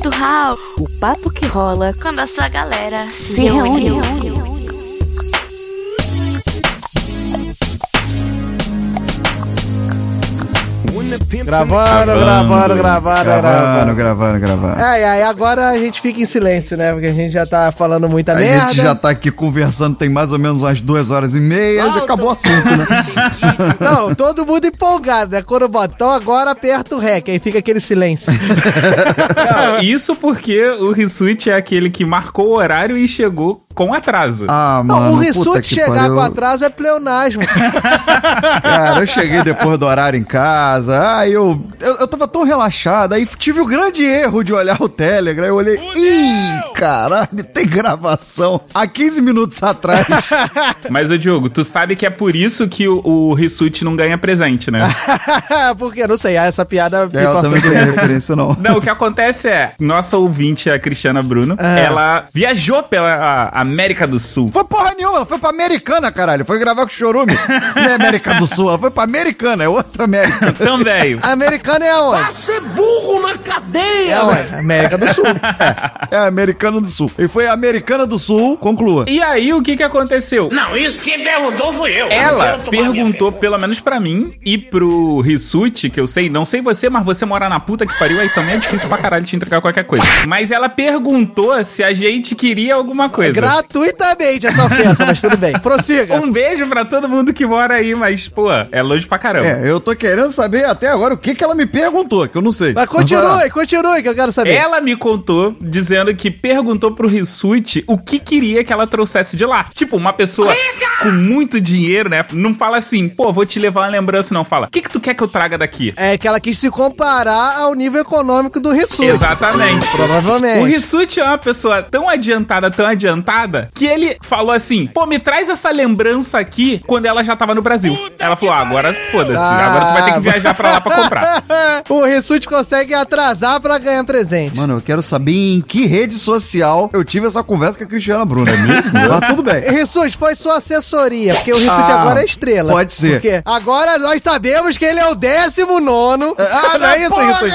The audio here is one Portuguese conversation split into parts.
do Hall. O papo que rola quando a sua galera se, se reúne. reúne. Gravando, gravando, gravando, Gravando, gravando, gravando. Ai, ai, agora a gente fica em silêncio, né? Porque a gente já tá falando muita A merda. gente já tá aqui conversando, tem mais ou menos umas duas horas e meia, já acabou o assunto, né? Não, todo mundo empolgado, né? Quando bota, então agora aperta o REC, aí fica aquele silêncio. Não, isso porque o Rissuit é aquele que marcou o horário e chegou com atraso. Ah, Não, mano. o puta Rissuti chegar pariu. com atraso é pleonasmo. Cara, eu cheguei depois do horário em casa, aí eu, eu, eu tava tão relaxado, aí tive o grande erro de olhar o Telegram, eu olhei, ih, caralho, tem gravação há 15 minutos atrás. Mas, ô Diogo, tu sabe que é por isso que o, o Rissuti não ganha presente, né? Porque, não sei, essa piada me É, eu passou também não tenho referência, não. Não, o que acontece é, nossa ouvinte, a Cristiana Bruno, É. ela viajou pela a- América do Sul. Foi porra nenhuma, ela foi pra Americana, caralho. Foi gravar com o Chorume. Não é América do Sul, ela foi pra Americana, é outra América. Também. Americano é aonde? ser burro na cadeia, É aonde? América do Sul. É Americana do Sul. E foi Americana do Sul, conclua. E aí, o que que aconteceu? Não, isso quem perguntou fui eu. Ela perguntou, pelo menos pra mim, e pro Rissuti, que eu sei, não sei você, mas você mora na puta que pariu, aí também é difícil pra caralho te entregar qualquer coisa. Mas ela perguntou se a gente queria alguma coisa. Gratuitamente essa ofensa, mas tudo bem. Prossiga. Um beijo pra todo mundo que mora aí, mas, pô, é longe pra caramba. É, eu tô querendo saber até agora o que que ela me perguntou, que eu não sei. Mas continue, continue, que eu quero saber. Ela me contou dizendo que perguntou pro Rissuti o que queria que ela trouxesse de lá. Tipo, uma pessoa com muito dinheiro, né? Não fala assim, pô, vou te levar uma lembrança, não. Fala, o que, que tu quer que eu traga daqui? É que ela quis se comparar ao nível econômico do Rissuti. Exatamente. O Provavelmente. Rissuti é uma pessoa tão adiantada, tão adiantada, que ele falou assim: pô, me traz essa lembrança aqui quando ela já tava no Brasil. ela falou: ah, agora foda-se, Ah, agora tu vai ter que viajar pra lá pra comprar. o Rissuti consegue atrasar pra ganhar presente. Mano, eu quero saber em que rede social eu tive essa conversa com a Cristiana Bruna. Mas tudo bem. Rissuti, foi sua assessoria, porque o Rissuti Ah, agora é estrela. pode ser. Porque agora nós sabemos que ele é o décimo nono. Ah, não é isso, Rissuti?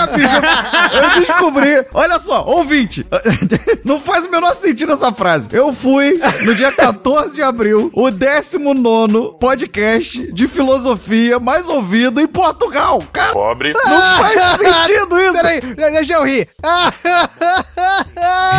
Eu descobri. Olha só, ouvinte. Não faz o menor sentido essa frase. Eu fui, no dia 14 de abril, o 19 podcast de filosofia mais ouvido em Portugal. Cara, Pobre. não faz sentido isso. Peraí, deixa eu rir.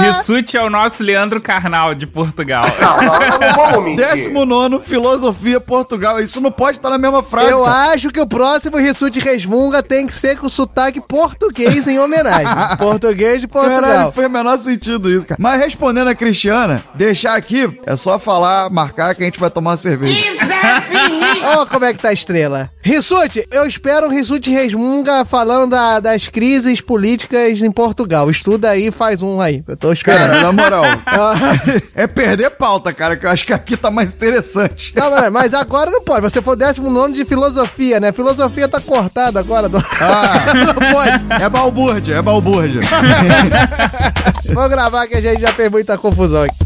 Rissuti é o nosso Leandro Carnal de Portugal. Mentir. 19 Filosofia Portugal. Isso não pode estar na mesma frase. Eu cara. acho que o próximo Rissuti Resmunga tem que ser com sotaque português em homenagem. português de Caralho, Portugal. foi o menor sentido isso, cara. Mas respondendo a Cristiana, deixar aqui é só falar, marcar que a gente vai tomar uma cerveja. Olha como é que tá a estrela. Rissuti, eu espero um Rissuti Resmunga falando da- das crises políticas em Portugal. Estuda aí, faz um aí. Eu tô esperando. Cara, na moral, é perder pauta, cara, que eu acho que aqui tá mais interessante. Não, mas- mas agora não pode. Você foi o décimo nono de filosofia, né? Filosofia tá cortada agora. Do... Ah, não pode. é balbúrdia, é balbúrdia. Vamos gravar que a gente já fez muita confusão aqui.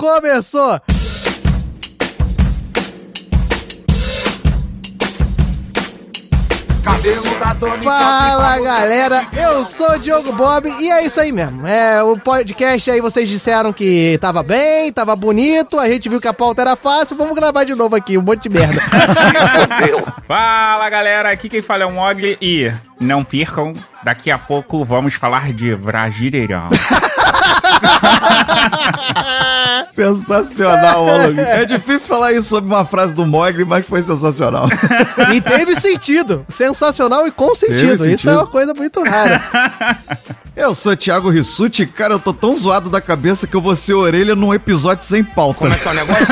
Começou! Fala galera, eu sou o Diogo Bob e é isso aí mesmo. É, o podcast aí vocês disseram que tava bem, tava bonito, a gente viu que a pauta era fácil, vamos gravar de novo aqui, um monte de merda. Fala galera, aqui quem fala é o Mogli e não percam, daqui a pouco vamos falar de Brasileirão. Sensacional, maluco. É difícil falar isso sobre uma frase do Mogli, mas foi sensacional. E teve sentido, sensacional e com sentido. Isso sentido. é uma coisa muito rara. Eu sou Thiago Rissuti, cara, eu tô tão zoado da cabeça que eu vou ser orelha num episódio sem pauta. Como é que é o negócio?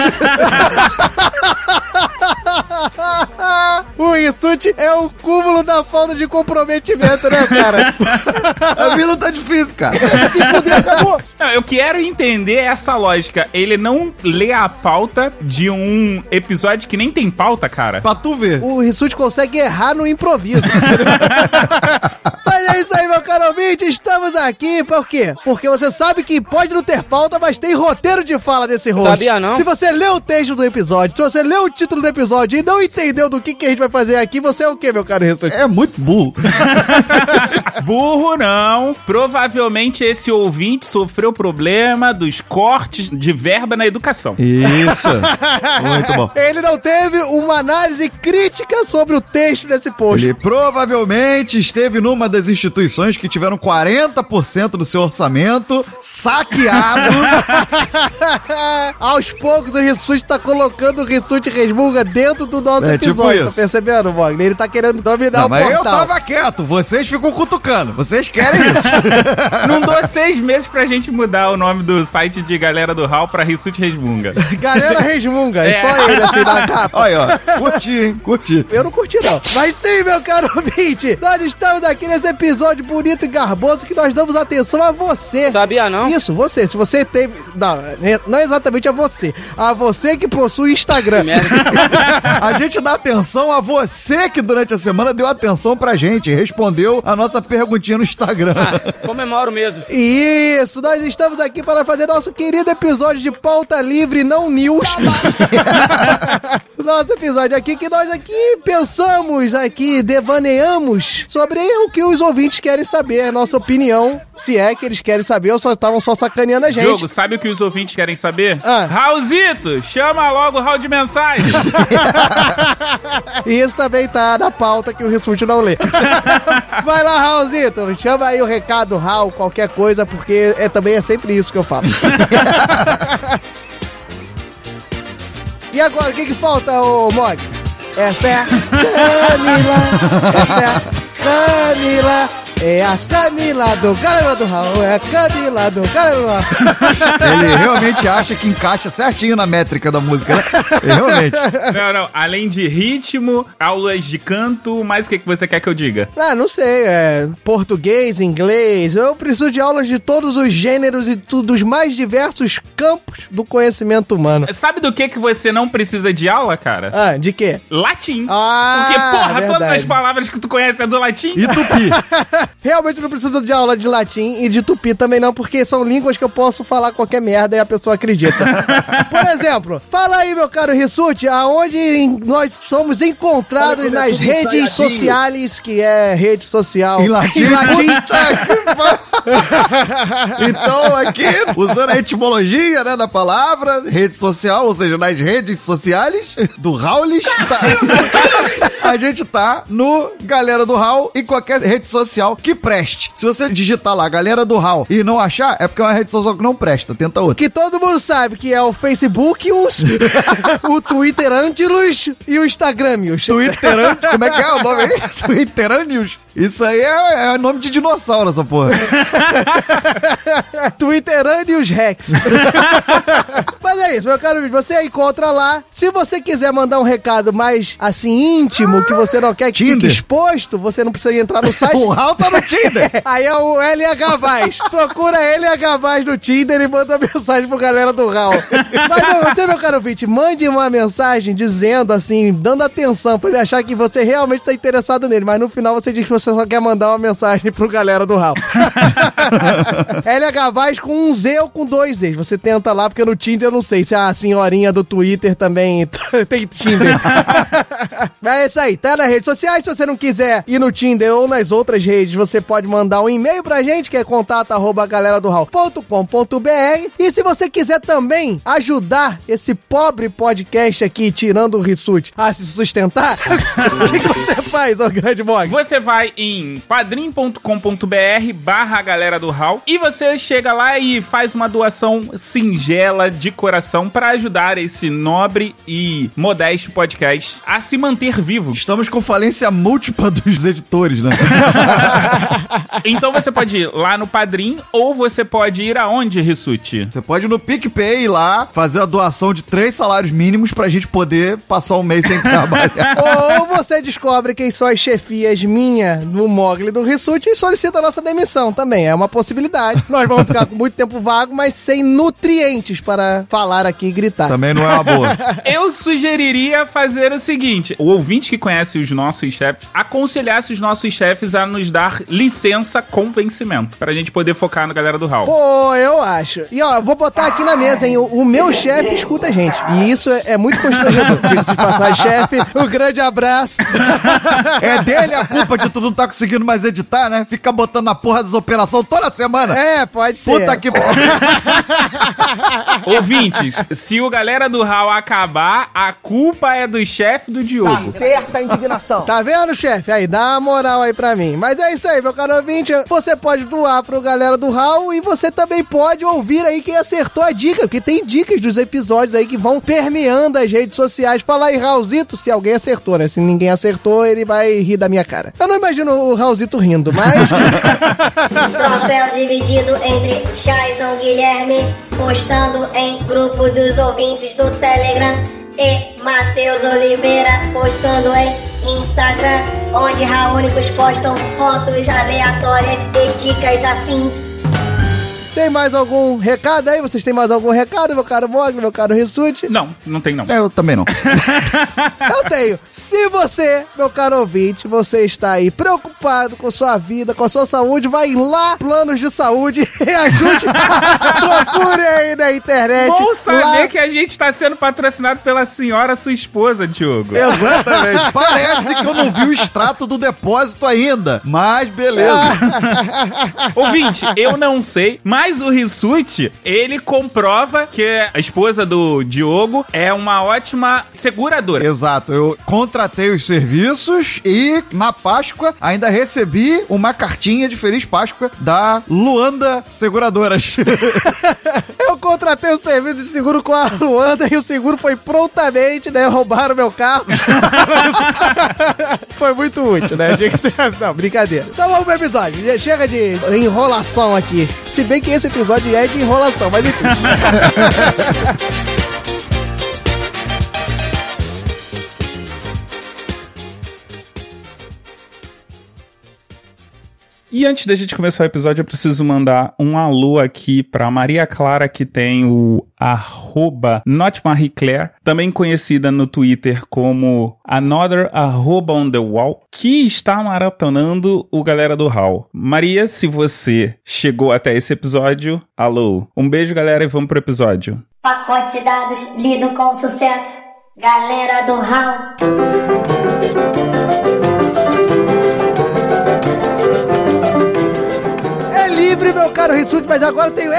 O Rissuti é o cúmulo da falta de comprometimento, né, cara? A vida tá difícil, cara. Não, eu quero entender essa lógica. Ele não lê a pauta de um episódio que nem tem pauta, cara. Pra tu ver. O Rissuti consegue errar no improviso. mas é isso aí, meu caro ouvinte. Estamos aqui por quê? Porque você sabe que pode não ter pauta, mas tem roteiro de fala desse host. Sabia não? Se você leu o texto do episódio, se você leu o título do episódio e não entendeu do que, que a gente vai fazer aqui, você é o quê, meu caro Rissuti? É muito burro. Burro não. Provavelmente esse ouvinte sofreu problema dos cortes de verba na educação. Isso. Muito bom. Ele não teve uma análise crítica sobre o texto desse post. Ele provavelmente esteve numa das instituições que tiveram 40% do seu orçamento saqueado. Aos poucos o Rissuti tá colocando o Rissuti Resmunga dentro do nosso É, tipo episódio, tá isso. percebendo, Mogli? Ele tá querendo dominar Não, o mas eu portal. tava quieto. Vocês ficam cutucando. Vocês querem isso. Não dou seis meses pra gente mudar o nome do site de galera do Hall pra Rissuti Resmunga. Galera Resmunga, é. É. só ele assim na capa. Olha ó. Curti, hein? Curti. Eu não curti, não. Mas sim, meu caro ouvinte, nós estamos aqui nesse episódio bonito e garboso que nós damos atenção a você. Sabia não? Isso, você. Se você teve. Não, é- não exatamente a você. A você que possui Instagram. Merda. A gente dá atenção a você que durante a semana deu atenção pra gente. Respondeu a nossa perguntinha no Instagram. Comemoro mesmo. Isso, nós estamos aqui para fazer nosso querido episódio de pauta livre não news. nosso episódio aqui que nós aqui pensamos aqui, devaneamos sobre o que os ouvintes querem saber, a nossa opinião, se é que eles querem saber ou só estavam só sacaneando a gente. Diogo, sabe o que os ouvintes querem saber? Ah. Raulzito, chama logo o Raul de mensagem. E isso também tá na pauta que o Rissuti não lê. Vai lá, Raulzito, chama aí o recado, Raul, qualquer coisa, porque é, também é sempre isso que eu falo. e agora, o que que falta, ô Mog? Essa é a Camila, essa é a Camila, é a Camila do Galera do Raul, é a Camila do Galera do Raul. Ele realmente acha que encaixa certinho na métrica da música, né? Ele realmente. não, não. Além de ritmo, aulas de canto, mais o que, que você quer que eu diga? Ah, não sei, é português, inglês. Eu preciso de aulas de todos os gêneros e dos mais diversos campos do conhecimento humano. Sabe do que, que você não precisa de aula, cara? Ah, de quê? Latim. Ah, Porque, porra, todas verdade. as palavras que tu conhece é do latim. E tupi. Realmente não preciso de aula de latim e de tupi também não, porque são línguas que eu posso falar qualquer merda e a pessoa acredita. Por exemplo, fala aí, meu caro Rissuti, aonde nós somos encontrados nas redes sociais, que é rede social. Em latim. Em latim. Então, aqui, usando a etimologia né, da palavra, rede social, ou seja, nas redes sociais do Raulis, tá- a gente tá no Galera do Raul e qualquer rede social que preste. Se você digitar lá Galera do Raul e não achar, é porque é uma rede social que não presta. Tenta outra. Que todo mundo sabe que é o Facebook, os, o Twitter Antilus e o Instagramius. Twitterante, como é que é o nome aí? Twitteranius? Isso aí é, é nome de dinossauro, essa porra. Twitteranius Rex. Mas é isso, meu caro amigo. Você encontra lá. Se você quiser mandar um recado mais assim íntimo, que você não quer que fique Tinder. exposto, você não precisa entrar no site. O Raul tá no Tinder. Aí é o LH Vaz. Procura LH Vaz no Tinder e manda mensagem pro galera do Raul. Mas não, você, meu caro ouvinte, mande uma mensagem dizendo assim, dando atenção pra ele achar que você realmente tá interessado nele. Mas no final você diz que você só quer mandar uma mensagem pro galera do Raul. LH Vaz com um Z ou com dois Zs. Você tenta lá, porque no Tinder eu não sei se a senhorinha do Twitter também tem Tinder. Mas é isso aí, tá nas redes sociais. Se você não quiser ir no Tinder ou nas outras redes, você pode mandar um e-mail pra gente, que é contato arroba galera do E se você quiser também ajudar esse pobre podcast aqui, tirando o Rissuti, a se sustentar, o que, que você faz, ô grande Mog? Você vai em padrim.com.br barra galera do Hall e você chega lá e faz uma doação singela de coração para ajudar esse nobre e modesto podcast a se manter vivo. Estamos com falência múltipla dos editores, né? Então você pode ir lá no Padrim ou você pode ir aonde, Rissuti? Você pode ir no PicPay lá, fazer a doação de três salários mínimos pra gente poder passar um mês sem trabalhar. Ou você descobre quem são as chefias minha, do Mogli do Rissuti e solicita a nossa demissão também. É uma possibilidade. Nós vamos ficar com muito tempo vago, mas sem nutrientes para falar aqui e gritar. Também não é uma boa. Eu sugeriria fazer o seguinte: o ouvinte que conhece os nossos chefes aconselhasse os nossos chefes a nos dar licença com vencimento, pra gente poder focar na galera do Hall. Pô, eu acho. E ó, vou botar aqui na mesa, hein? O, o meu chefe escuta a gente. E isso é, é muito constrangedor. Diga-se de passar, chefe, um grande abraço. É dele a culpa de tu não tá conseguindo mais editar, né? Fica botando na porra das operações toda semana. É, pode ser. Puta que Ouvintes, se o galera do Hall acabar, a culpa é do chefe do Diogo. Certa indignação. Tá vendo, chefe? Aí, dá uma moral aí pra mim. Mas é isso aí, meu caro ouvinte. Você pode doar pro galera do Raul e você também pode ouvir aí quem acertou a dica, porque tem dicas dos episódios aí que vão permeando as redes sociais. Fala aí, Raulzito, se alguém acertou, né? Se ninguém acertou, ele vai rir da minha cara. Eu não imagino o Raulzito rindo, mas. Troféu dividido entre Jason Guilherme, postando em grupo dos ouvintes do Telegram, e Matheus Oliveira, postando em Instagram, onde raúnicos postam fotos aleatórias e dicas afins. Tem mais algum recado aí? Vocês têm mais algum recado, meu caro Mogli, meu caro Rissuti? Não, não tem não. Eu também não. Eu tenho. Se você, meu caro ouvinte, você está aí preocupado com sua vida, com a sua saúde, vai lá, planos de saúde, e ajude. Procure aí na internet. Bom saber lá- que a gente tá sendo patrocinado pela senhora, sua esposa, Diogo. Exatamente. Parece que eu não vi o extrato do depósito ainda. Mas beleza. Ouvinte, eu não sei, mas o Rissuti, ele comprova que a esposa do Diogo é uma ótima seguradora. Exato, eu contratei os serviços e na Páscoa ainda recebi uma cartinha de Feliz Páscoa da Luanda Seguradoras. Eu contratei o serviço de seguro com a Luanda e o seguro foi prontamente, né? Roubaram meu carro. foi muito útil, né? Não, brincadeira. Então vamos pro episódio. Chega de enrolação aqui. Se bem que esse episódio é de enrolação, mas enfim. E antes da gente começar o episódio, eu preciso mandar um alô aqui pra Maria Clara, que tem o arroba Not Marie Claire, também conhecida no Twitter como Another Arroba on the Wall, que está maratonando o Galera do Hall. Maria, se você chegou até esse episódio, alô. Um beijo, galera, e vamos pro episódio. Pacote de dados lido com sucesso. Galera do Raul. Meu caro Rissuti, mas agora eu tenho.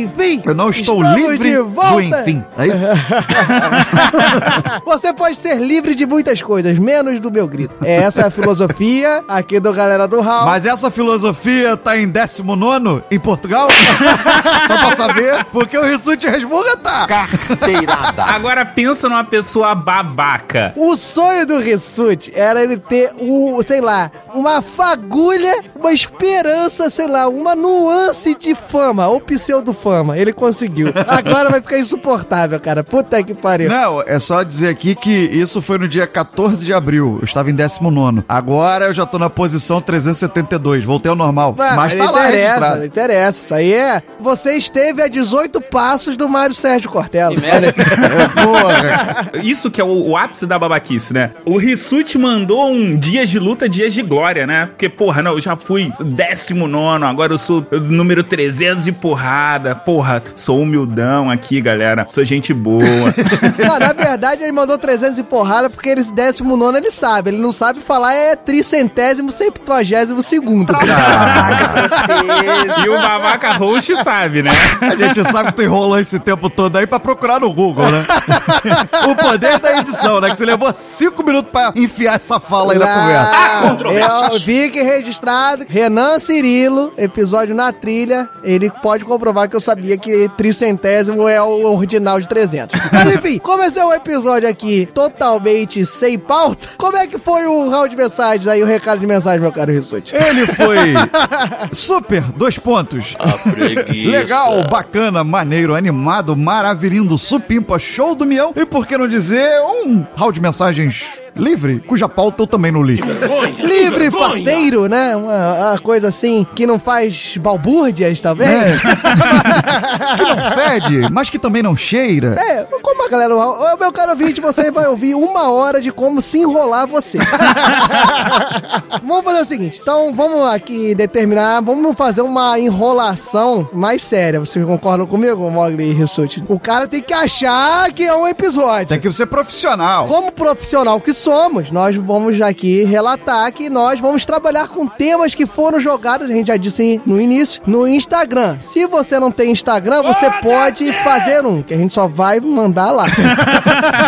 Enfim! Eu não estou livre de do volta. enfim. É isso? Você pode ser livre de muitas coisas, menos do meu grito. Essa é a filosofia aqui do Galera do Hall. Mas essa filosofia tá em 19 em Portugal? Só pra saber, porque o Rissuti Resmunga tá. Carteirada. Agora pensa numa pessoa babaca. O sonho do Rissuti era ele ter um, sei lá, uma fagulha, uma esperança, sei lá, uma nuance de fama, ou pseudo-fama. Ele conseguiu. Agora vai ficar insuportável, cara. Puta que pariu. Não, é só dizer aqui que isso foi no dia 14 de abril. Eu estava em 19. Agora eu já tô na posição 372. Voltei ao normal. Ah, mas não tá lá interessa, não interessa. Isso aí é. Você esteve a 18 passos do Mário Sérgio Cortella. Porra. Isso que é o, o ápice da babaquice, né? O Rissuti mandou um dias de luta, dias de glória, né? Porque, porra, não, eu já fui 19, agora eu sou número 300 e porrada. Porra, sou humildão aqui, galera. Sou gente boa. Não, na verdade, ele mandou 300 e porrada porque ele, décimo nono ele sabe. Ele não sabe falar é tricentésimo, septuagésimo segundo. e o babaca host sabe, né? A gente sabe que tu enrolou esse tempo todo aí pra procurar no Google, né? o poder da edição, né? Que você levou cinco minutos pra enfiar essa fala aí na conversa. Ah, eu vi que registrado Renan Cirilo, episódio na trilha, ele pode comprovar que eu sabia que tricentésimo é o ordinal de 300. Mas enfim, como esse é um episódio aqui totalmente sem pauta, como é que foi o round de mensagens aí, o recado de mensagem, meu caro Rissuti? Ele foi super, dois pontos. Legal, bacana, maneiro, animado, maravilhindo, supimpa, show do mião. E por que não dizer um round de mensagens livre, cuja pauta eu também não li. Livre, faceiro, né? Uma, uma coisa assim que não faz balbúrdias, talvez. É. que não fede, mas que também não cheira. É, como a galera. Ô, meu caro ouvinte, você vai ouvir uma hora de como se enrolar você. vamos fazer o seguinte, então vamos aqui determinar, vamos fazer uma enrolação mais séria. Vocês concordam comigo, Mogli e Rissuti? O cara tem que achar que é um episódio. Tem que ser profissional. Como profissional que somos, nós vamos aqui relatar que nós vamos trabalhar com temas que foram jogados, a gente já disse no início, no Instagram. Se você não tem Instagram, você pode fazer um, que a gente só vai mandar lá.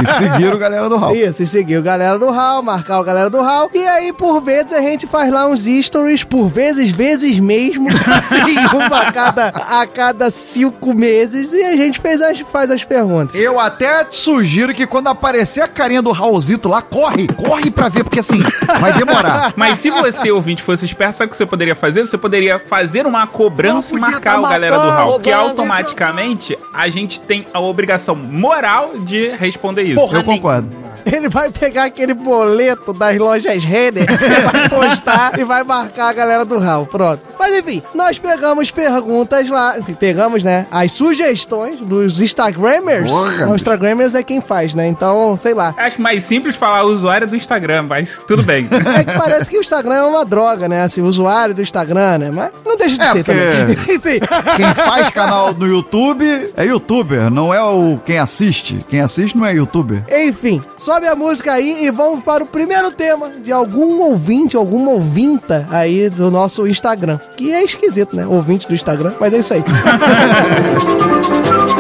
E seguir o galera do Hall. Isso, e seguir o galera do Hall, marcar o galera do Hall. E aí, por vezes, a gente faz lá uns stories, por vezes, vezes mesmo, assim, uma a cada, a cada cinco meses, e a gente fez as, faz as perguntas. Eu até sugiro que quando aparecer a carinha do Raulzito lá, corre, corre pra ver, porque assim, vai demorar. Mas se você, ouvinte, fosse esperto, sabe o que você poderia fazer? Você poderia fazer uma cobrança e marcar o galera do Raul. Que automaticamente a gente tem a obrigação moral de responder isso. Eu concordo. Ele vai pegar aquele boleto das lojas Renner, vai postar e vai marcar a galera do Hall. Pronto. Mas enfim, nós pegamos perguntas lá. Enfim, pegamos, né? As sugestões dos Instagrammers. Porra. Os Instagrammers é quem faz, né? Então, sei lá. Acho mais simples falar usuário do Instagram, mas tudo bem. É que parece que o Instagram é uma droga, né? Assim, o usuário do Instagram, né? Mas não deixa de É, ser porque- também. Enfim. Quem faz canal no YouTube é youtuber, não é o quem assiste. Quem assiste não é youtuber. Enfim, sobe a música aí e vamos para o primeiro tema de algum ouvinte, alguma ouvinta aí do nosso Instagram. Que é esquisito, né? Ouvinte do Instagram, mas é isso aí.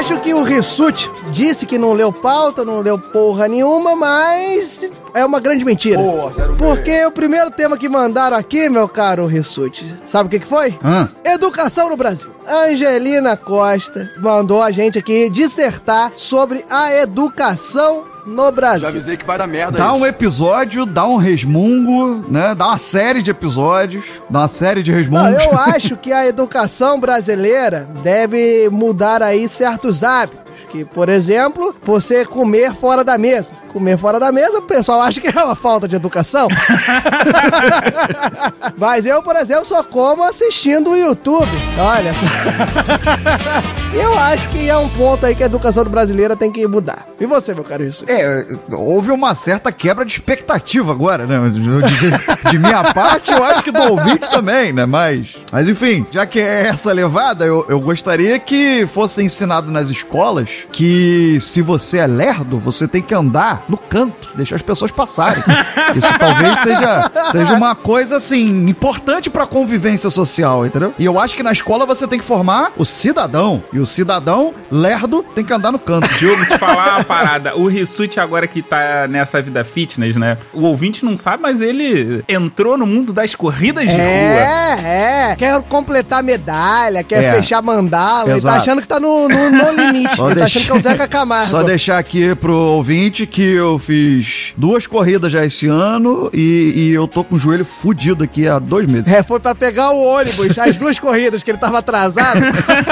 acho que o Rissuti disse que não leu pauta, não leu porra nenhuma, mas é uma grande mentira. Porque o primeiro tema que mandaram aqui, meu caro Rissuti, sabe o que, que foi? Hã? Educação no Brasil. Angelina Costa mandou a gente aqui dissertar sobre a educação no Brasil. avisei que vai dar merda Dá um episódio, dá um resmungo, né? Dá uma série de episódios, dá uma série de Não, resmungos. eu acho que a educação brasileira deve mudar aí certos hábitos. Que, por exemplo, você comer fora da mesa. Comer fora da mesa, o pessoal acha que é uma falta de educação. Mas eu, por exemplo, só como assistindo o YouTube. Olha só. eu acho que é um ponto aí que a educação brasileira tem que mudar. E você, meu caro isso? É, houve uma certa quebra de expectativa agora, né? De, de- de minha parte, eu acho que do ouvinte também, né? Mas, mas enfim, já que é essa levada, eu, eu gostaria que fosse ensinado nas escolas que se você é lerdo, você tem que andar no canto, deixar as pessoas passarem. Isso talvez seja, seja uma coisa, assim, importante pra convivência social, entendeu? E eu acho que na escola você tem que formar o cidadão. E o cidadão lerdo tem que andar no canto. Diogo, te falar uma parada. O Rissuti agora que tá nessa vida fitness, né? O ouvinte não sabe, mas ele entrou no mundo das corridas de rua. É, é. Quer completar medalha, quer É. fechar mandala. Ele tá Exato. achando que tá no, no, no limite. Tá achando que é o Zeca Camargo. Só deixar aqui pro ouvinte que eu fiz duas corridas já esse ano e, e eu tô com o joelho fudido aqui há dois meses. É, foi pra pegar o ônibus, as duas corridas que ele tava atrasado.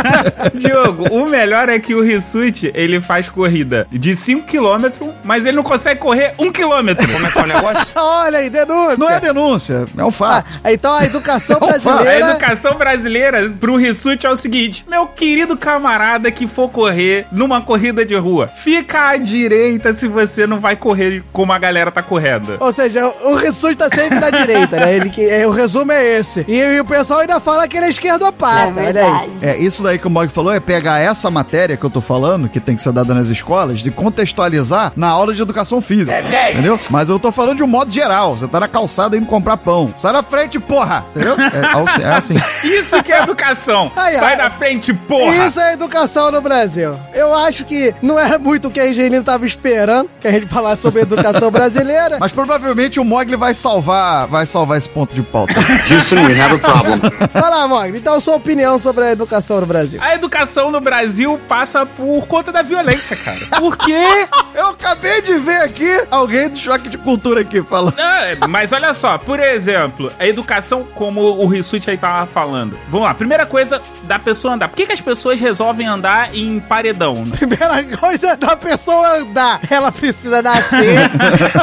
Diogo, o melhor é que o Rissuti, ele faz corrida de 5km, mas ele não consegue correr 1km. Como é que é o negócio? Olha aí, denúncia. Não é denúncia, é um Ah, fato. então a educação Não fala, A brasileira... educação brasileira pro Rissuti é o seguinte: meu querido camarada que for correr numa corrida de rua, fica à direita se você não vai correr como a galera tá correndo. Ou seja, o Rissuti tá sempre da direita, né? Ele, que, é, o resumo é esse. E, e o pessoal ainda fala que ele é esquerdopata, olha aí. É, isso daí que o Mog falou é pegar essa matéria que eu tô falando, que tem que ser dada nas escolas, de contextualizar na aula de educação física. entendeu? Mas eu tô falando de um modo geral. Você tá na calçada indo comprar pão. Sai da frente, porra! Entendeu? É, é assim. Isso que é educação. Ai, Sai ai. da frente, porra. Isso é educação no Brasil. Eu acho que não era muito o que a Angelina tava esperando, que a gente falar sobre a educação brasileira. Mas provavelmente o Mogli vai salvar, vai salvar esse ponto de pauta. Houston, we have a problem. Vai lá, Mogli. Então, sua opinião sobre a educação no Brasil. A educação no Brasil passa por conta da violência, cara. Por quê? Eu acabei de ver aqui alguém do choque de cultura aqui falando. É, mas olha só, por exemplo, a educação, como o Rissuti aí tava falando. Vamos lá, primeira coisa da pessoa andar. Por que, que as pessoas resolvem andar em paredão? Primeira coisa da pessoa andar. Ela precisa nascer.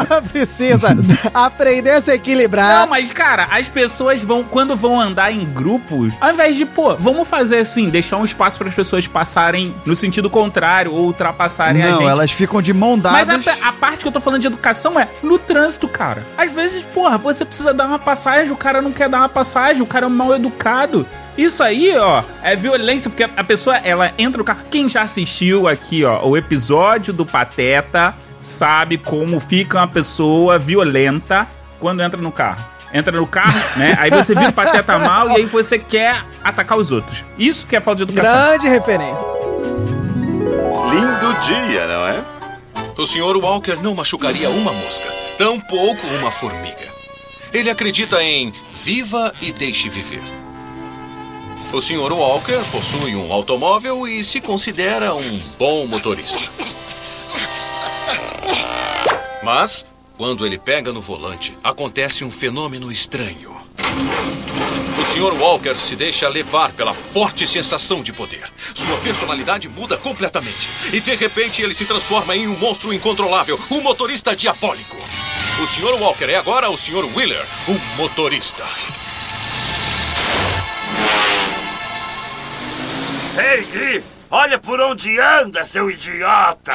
ela precisa aprender a se equilibrar. Não, mas cara, as pessoas vão, quando vão andar em grupos, ao invés de, pô, vamos fazer assim, deixar um espaço para as pessoas passarem no sentido contrário ou ultrapassarem a Não, gente. elas ficam de mão Mas dadas. a, a parte que eu tô falando de educação é no trânsito, cara. Às vezes, porra, você precisa dar uma passagem, o cara não quer dar uma passagem, o cara é mal educado. Isso aí, ó, é violência, porque a pessoa, ela entra no carro. Quem já assistiu aqui, ó, o episódio do Pateta, sabe como fica uma pessoa violenta quando entra no carro. Entra no carro, né? Aí você vira o Pateta mal e aí você quer atacar os outros. Isso que é falta de educação. Grande referência. Lindo dia, não é? O Sr. Walker não machucaria uma mosca, tampouco uma formiga. Ele acredita em viva e deixe viver. O Sr. Walker possui um automóvel e se considera um bom motorista. Mas, quando ele pega no volante, acontece um fenômeno estranho. O Sr. Walker se deixa levar pela forte sensação de poder. Sua personalidade muda completamente. E de repente ele se transforma em um monstro incontrolável, um motorista diabólico. O Sr. Walker é agora o Sr. Wheeler, um motorista. Ei, Griff, olha por onde anda, seu idiota!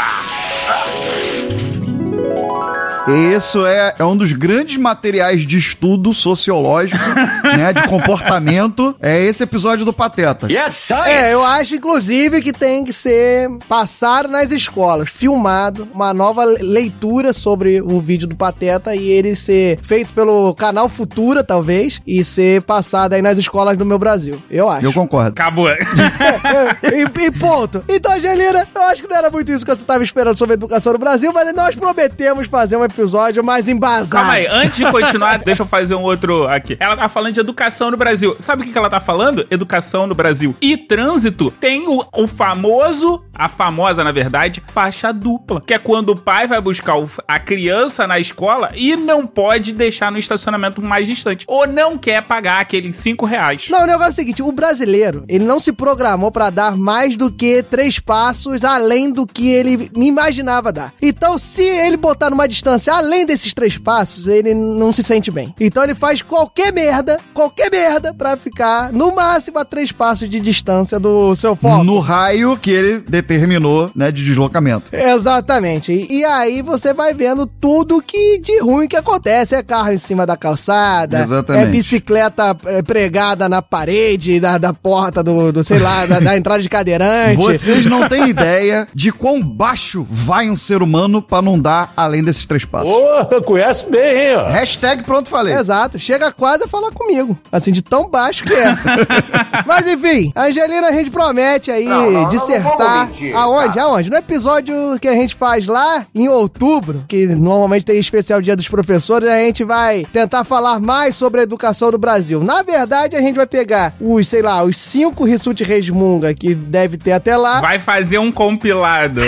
Isso é, é um dos grandes materiais de estudo sociológico, né, de comportamento. É esse episódio do Pateta. Yes, science! É, eu acho, inclusive, que tem que ser passado nas escolas, filmado, uma nova leitura sobre o vídeo do Pateta e ele ser feito pelo canal Futura, talvez, e ser passado aí nas escolas do meu Brasil. Eu acho. Eu concordo. Acabou. e, e ponto. Então, Angelina, eu acho que não era muito isso que você estava esperando sobre a educação no Brasil, mas nós prometemos fazer um episódio mais embasado. Calma aí, antes de continuar, deixa eu fazer um outro aqui. Ela tá falando de educação no Brasil. Sabe o que ela tá falando? Educação no Brasil. E trânsito tem o, o famoso, a famosa, na verdade, faixa dupla. Que é quando o pai vai buscar o- a criança na escola e não pode deixar no estacionamento mais distante. Ou não quer pagar aqueles 5 reais. Não, o negócio é o seguinte, o brasileiro, ele não se programou pra dar mais do que três passos além do que ele imaginava dar. Então, se ele botar numa distância além desses três passos, ele não se sente bem. Então ele faz qualquer merda, qualquer merda, pra ficar no máximo a três passos de distância do seu foco. No raio que ele determinou, né, de deslocamento. Exatamente. E, e aí você vai vendo tudo que de ruim que acontece. É carro em cima da calçada. Exatamente. É bicicleta é, pregada na parede da, da porta do, do, sei lá, da, da entrada de cadeirante. Vocês não têm ideia de quão baixo vai um ser humano pra não dar além desses três passos. Ô, conhece bem, hein, ó. Hashtag pronto falei. Exato, chega quase a falar comigo. Assim, de tão baixo que é. Mas enfim, a Angelina, a gente promete aí Não, não, não dissertar. vamos mentir, aonde? tá? Aonde? No episódio que a gente faz lá em outubro, que normalmente tem especial Dia dos Professores, a gente vai tentar falar mais sobre a educação do Brasil. Na verdade, a gente vai pegar os, sei lá, os cinco Rissuti Resmunga que deve ter até lá. Vai fazer um compilado.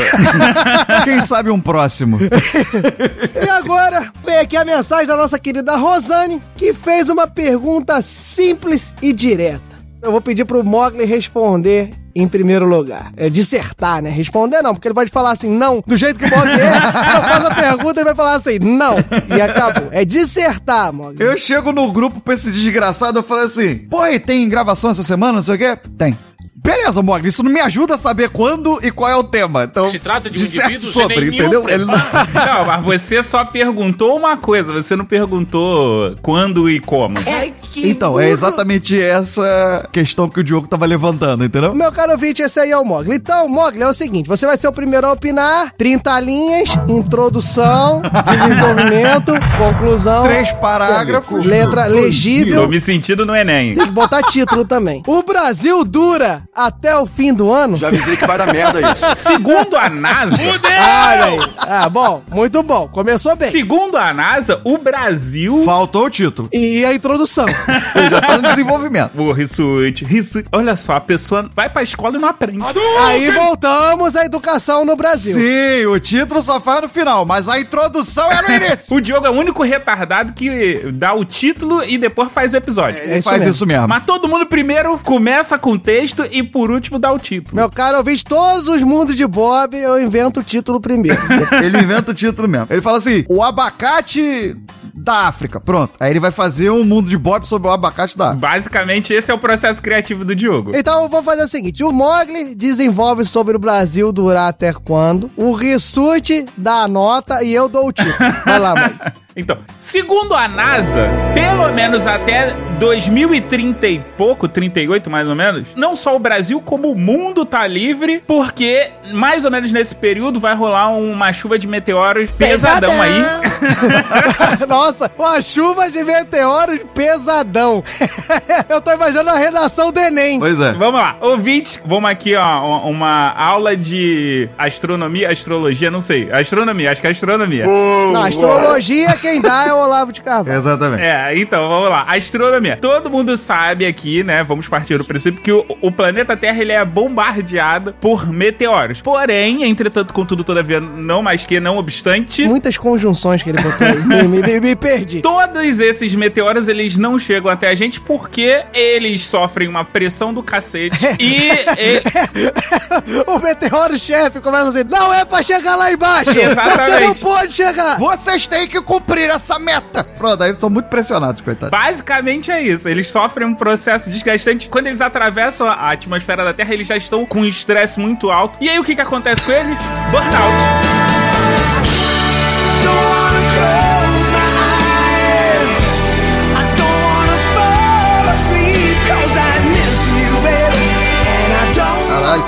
Quem sabe um próximo. E agora, vem aqui a mensagem da nossa querida Rosane, que fez uma pergunta simples e direta. Eu vou pedir pro Mogli responder em primeiro lugar. É dissertar, né? Responder não, porque ele pode falar assim, não, do jeito que o Mogli é. Eu faço a pergunta, ele vai falar assim, não. E acabou. É dissertar, Mogli. Eu chego no grupo pra esse desgraçado, eu falo assim, pô, e tem gravação essa semana, não sei o quê? Tem. Beleza, Mogli, isso não me ajuda a saber quando e qual é o tema. Então, Se trata de um indivíduo sobre, entendeu? Ele não... Não, mas você só perguntou uma coisa, você não perguntou quando e como. É que Então, é exatamente essa questão que o Diogo tava levantando, entendeu? Meu caro ouvinte, esse aí é o Mogli. Então, Mogli, é o seguinte: você vai ser o primeiro a opinar, 30 linhas, introdução, desenvolvimento, conclusão. Três parágrafos. Letra Tô legível. me sentindo no Enem. Tem que botar título também. O Brasil dura até o fim do ano? Já avisei que vai dar merda isso. Segundo a NASA, Olha aí. Ah, bom, muito bom. Começou bem. segundo a NASA, o Brasil Faltou o título. E a introdução. Ele já tá no desenvolvimento. O Rissuit, Rissuit. Olha só, a pessoa vai pra escola e não aprende. Aí voltamos à educação no Brasil. Sim, o título só faz no final, mas a introdução é no início. O Diogo é o único retardado que dá o título e depois faz o episódio. Ele isso faz mesmo. isso mesmo. Mas todo mundo primeiro começa com o texto e por último dá o título. Meu caro ouvinte, todos os mundos de Bob, eu invento o título primeiro. Ele inventa o título mesmo. Ele fala assim: o abacate da África. Pronto. Aí ele vai fazer um mundo de Bob sobre o abacate da África. Basicamente, esse é o processo criativo do Diogo. Então, eu vou fazer o seguinte: o Mogli desenvolve sobre o Brasil durar até quando, o Rissuti dá a nota e eu dou o título. Vai lá, Mogli. Então, segundo a NASA, pelo menos até 2030 e pouco, 38 mais ou menos, não só o Brasil, como o mundo tá livre, porque mais ou menos nesse período vai rolar uma chuva de meteoros pesadão aí. Nossa, uma chuva de meteoros pesadão. eu tô imaginando a redação do Enem. Pois é. Vamos lá, ouvintes, vamos aqui, ó, uma aula de astronomia, astrologia, não sei. Astronomia, acho que é astronomia. Na astrologia, quem dá é o Olavo de Carvalho. Exatamente. É, então, vamos lá. Astronomia. Todo mundo sabe aqui, né? Vamos partir do princípio que o, o planeta Terra ele é bombardeado por meteoros. Porém, entretanto, contudo, todavia, não mais que, não obstante, Muitas conjunções que ele botou aí. Me, me- me- me perdi. todos esses meteoros eles não chegam até a gente porque eles sofrem uma pressão do cacete e, e- o meteoro-chefe começa assim: não é pra chegar lá embaixo! Você não Exatamente. pode chegar! Vocês têm que cumprir essa meta. Pronto, aí eles são muito pressionados, coitados. basicamente é isso. Eles sofrem um processo desgastante. Quando eles atravessam a atmosfera da Terra, eles já estão com um estresse muito alto. E aí o que, que acontece com eles? Burnout.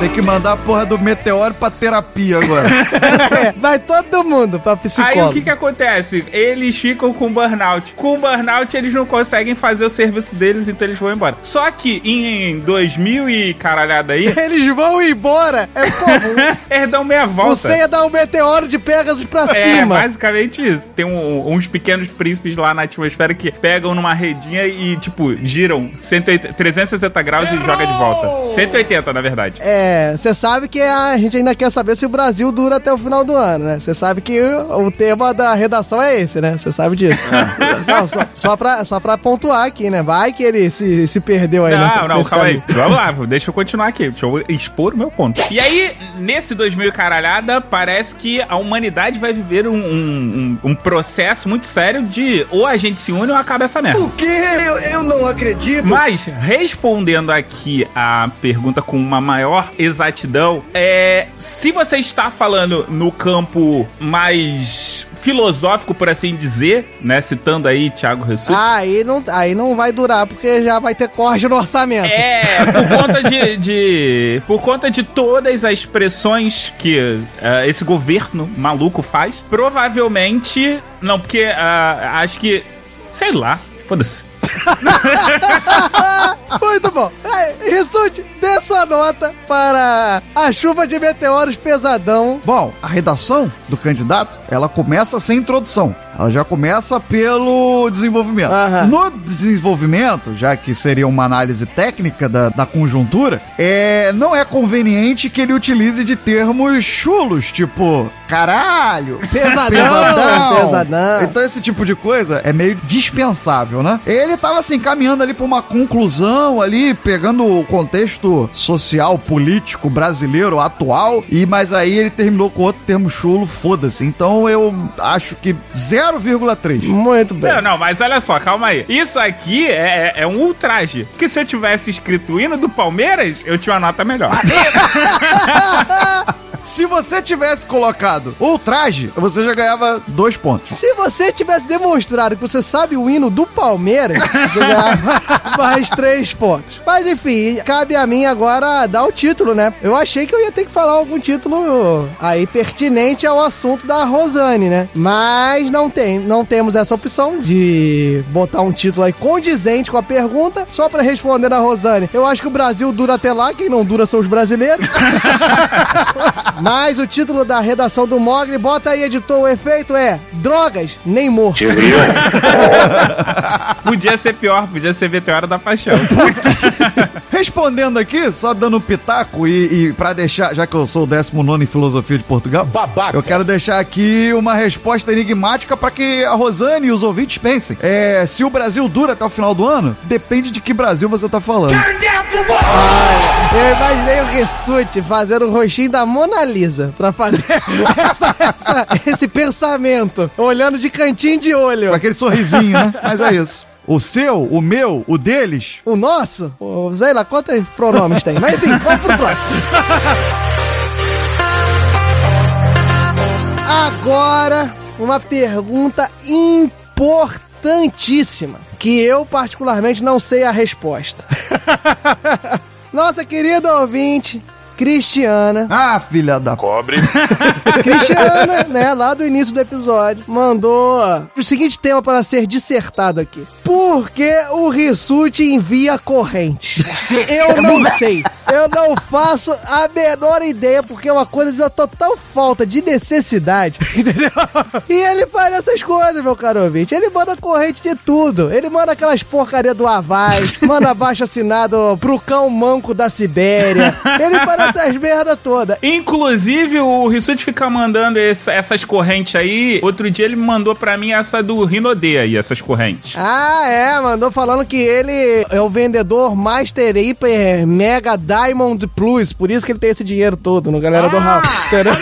Tem que mandar a porra do meteoro pra terapia agora. É, vai todo mundo pra Aí o psicólogo. que que acontece? Eles ficam com burnout. Com burnout, eles não conseguem fazer o serviço deles, então eles vão embora. Só que em 2000 e caralhada aí, Eles vão embora. É comum. eles dão meia volta. Você ia dar um meteoro de Pegasus pra É, cima. basicamente isso. Tem um- uns pequenos príncipes lá na atmosfera que pegam numa redinha e, tipo, giram 180, 360 graus e joga de volta. 180, na verdade. É, você sabe que a gente ainda quer saber se o Brasil dura até o final do ano, né? Você sabe que o, o tema da redação é esse, né? Você sabe disso. Não, só, só, pra, só pra pontuar aqui, né? Vai que ele se, se perdeu aí nessa Não, não, calma aí. caminho. Vamos lá, deixa eu continuar aqui. Deixa eu expor o meu ponto. E aí, nesse 2000 e caralhada, parece que a humanidade vai viver um, um, um- um processo muito sério de ou a gente se une ou acaba essa merda. O quê? Eu, eu não acredito. Mas, respondendo aqui a pergunta com uma maior exatidão, é. Se você está falando no campo mais filosófico, por assim dizer, né? Citando aí Thiago Ressu. Ah, aí não, aí não vai durar, porque já vai ter corte no orçamento. É, por conta de, de- Por conta de todas as pressões que eh, esse governo maluco faz, provavelmente. Não, porque ah, acho que. Sei lá, foda-se. Muito bom. É, dê sua nota para a chuva de meteoros pesadão. Bom, a redação do candidato, ela começa sem introdução. Ela já começa pelo desenvolvimento. Aham. No desenvolvimento, já que seria uma análise técnica da, da conjuntura, é, não é conveniente que ele utilize de termos chulos, tipo caralho, Pesadão, pesadão. Então esse tipo de coisa é meio dispensável, né? Ele tava assim, caminhando ali pra uma conclusão ali, pegando o contexto social, político, brasileiro atual, e mas aí ele terminou com outro termo chulo, foda-se. Então eu acho que 0,3. Muito bem. Não, não, mas olha só, calma aí. Isso aqui é, é um ultraje. Porque se eu tivesse escrito o hino do Palmeiras, eu tinha uma nota melhor. Se você tivesse colocado o traje, você já ganhava dois pontos. Se você tivesse demonstrado que você sabe o hino do Palmeiras, você ganhava mais três pontos. Mas enfim, cabe a mim agora dar o título, né? Eu achei que eu ia ter que falar algum título aí pertinente ao assunto da Rosane, né? Mas não tem, não temos essa opção de botar um título aí condizente com a pergunta, só pra responder a Rosane. Eu acho que o Brasil dura até lá, quem não dura são os brasileiros. Mas o título da redação do Mogli, bota aí, editor, o efeito é Drogas, nem morto. Podia ser pior, podia ser Meteoro da Paixão. Respondendo aqui, só dando um pitaco e, e para deixar, já que eu sou o 19 em filosofia de Portugal, Babaca. eu quero deixar aqui uma resposta enigmática para que a Rosane e os ouvintes pensem. É, se o Brasil dura até o final do ano, depende de que Brasil você tá falando. Eu imaginei o Rissuti fazendo o rostinho da Mona Lisa pra fazer essa- essa- esse pensamento, olhando de cantinho de olho. Com aquele sorrisinho, né? Mas é isso. O seu, o meu, o deles, O nosso? O, sei lá, quantos pronomes tem? Mas enfim, vamos pro próximo. Agora, uma pergunta importantíssima, que eu particularmente não sei a resposta. Nossa querida ouvinte, Cristiana, Ah, filha da. Cobre. Cristiana, né, lá do início do episódio, mandou o seguinte tema para ser dissertado aqui. Por que o Rissuti envia corrente? Eu não sei. Eu não faço a menor ideia, porque é uma coisa de uma total falta de necessidade, entendeu? E ele faz essas coisas, meu caro ouvinte. Ele manda corrente de tudo. Ele manda aquelas porcaria do Havai, manda abaixo assinado pro cão manco da Sibéria. Ele faz essas merda toda. Inclusive, o Rissuti fica mandando esse- essas correntes aí. Outro dia ele mandou pra mim essa do Rinodê aí, essas correntes. Ah, é, mandou falando que ele é o vendedor Master Hyper Mega Diamond Plus, por isso que ele tem esse dinheiro todo no galera do Raul. Entendeu?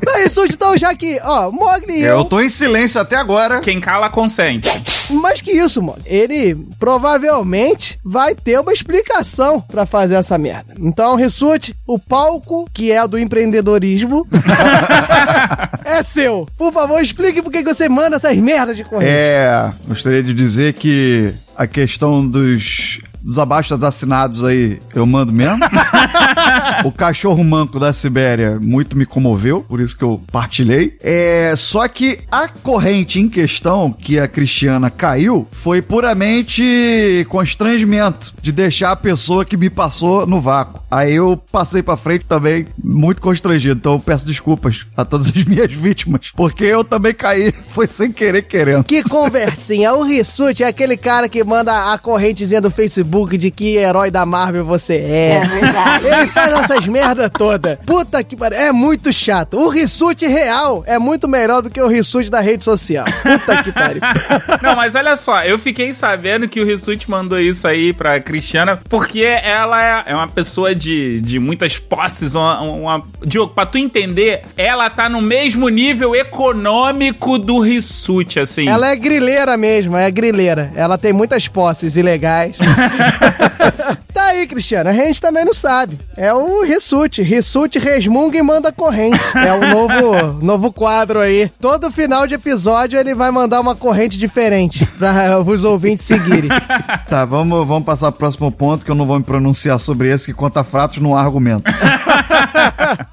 Então, isso, então, já que, ó, Mogli É, Eu eu, tô em silêncio até agora. Quem cala, consente. mais que isso, Mogli, ele provavelmente vai ter uma explicação pra fazer essa merda. Então, Ressute, o palco, que é do empreendedorismo, é seu. Por favor, explique por que que você manda essas merdas de corrente. É, gostaria de dizer que a questão dos, dos abaixos assinados aí, eu mando mesmo. o cachorro manco da Sibéria muito me comoveu, por isso que eu partilhei. É, só que a corrente em questão que a Cristiana caiu foi puramente constrangimento de deixar a pessoa que me passou no vácuo. Aí eu passei pra frente também muito constrangido, então eu peço desculpas a todas as minhas vítimas, porque eu também caí, foi sem querer querendo. Que conversinha. O Rissuti é aquele cara que manda a correntezinha do Facebook de que herói da Marvel você é. É verdade. Ele faz essas merda toda. Puta que pariu. É muito chato. O Rissuti real é muito melhor do que o Rissuti da rede social. Puta que pariu. Não, mas olha só, eu fiquei sabendo que o Rissuti mandou isso aí pra Cristiana, porque ela é, é uma pessoa de, de muitas posses, uma, uma... Diogo, pra tu entender, ela tá no mesmo nível econômico do Rissuti, assim. Ela é grileira mesmo, é grileira. Ela tem muitas posses ilegais. tá aí, Cristiano. A gente também não sabe. É o Rissuti. Rissuti resmunga e manda corrente. É o novo, novo quadro aí. Todo final de episódio ele vai mandar uma corrente diferente pra os ouvintes seguirem. Tá, vamos, vamos passar pro próximo ponto, que eu não vou me pronunciar sobre esse, que conta fratos não há argumento.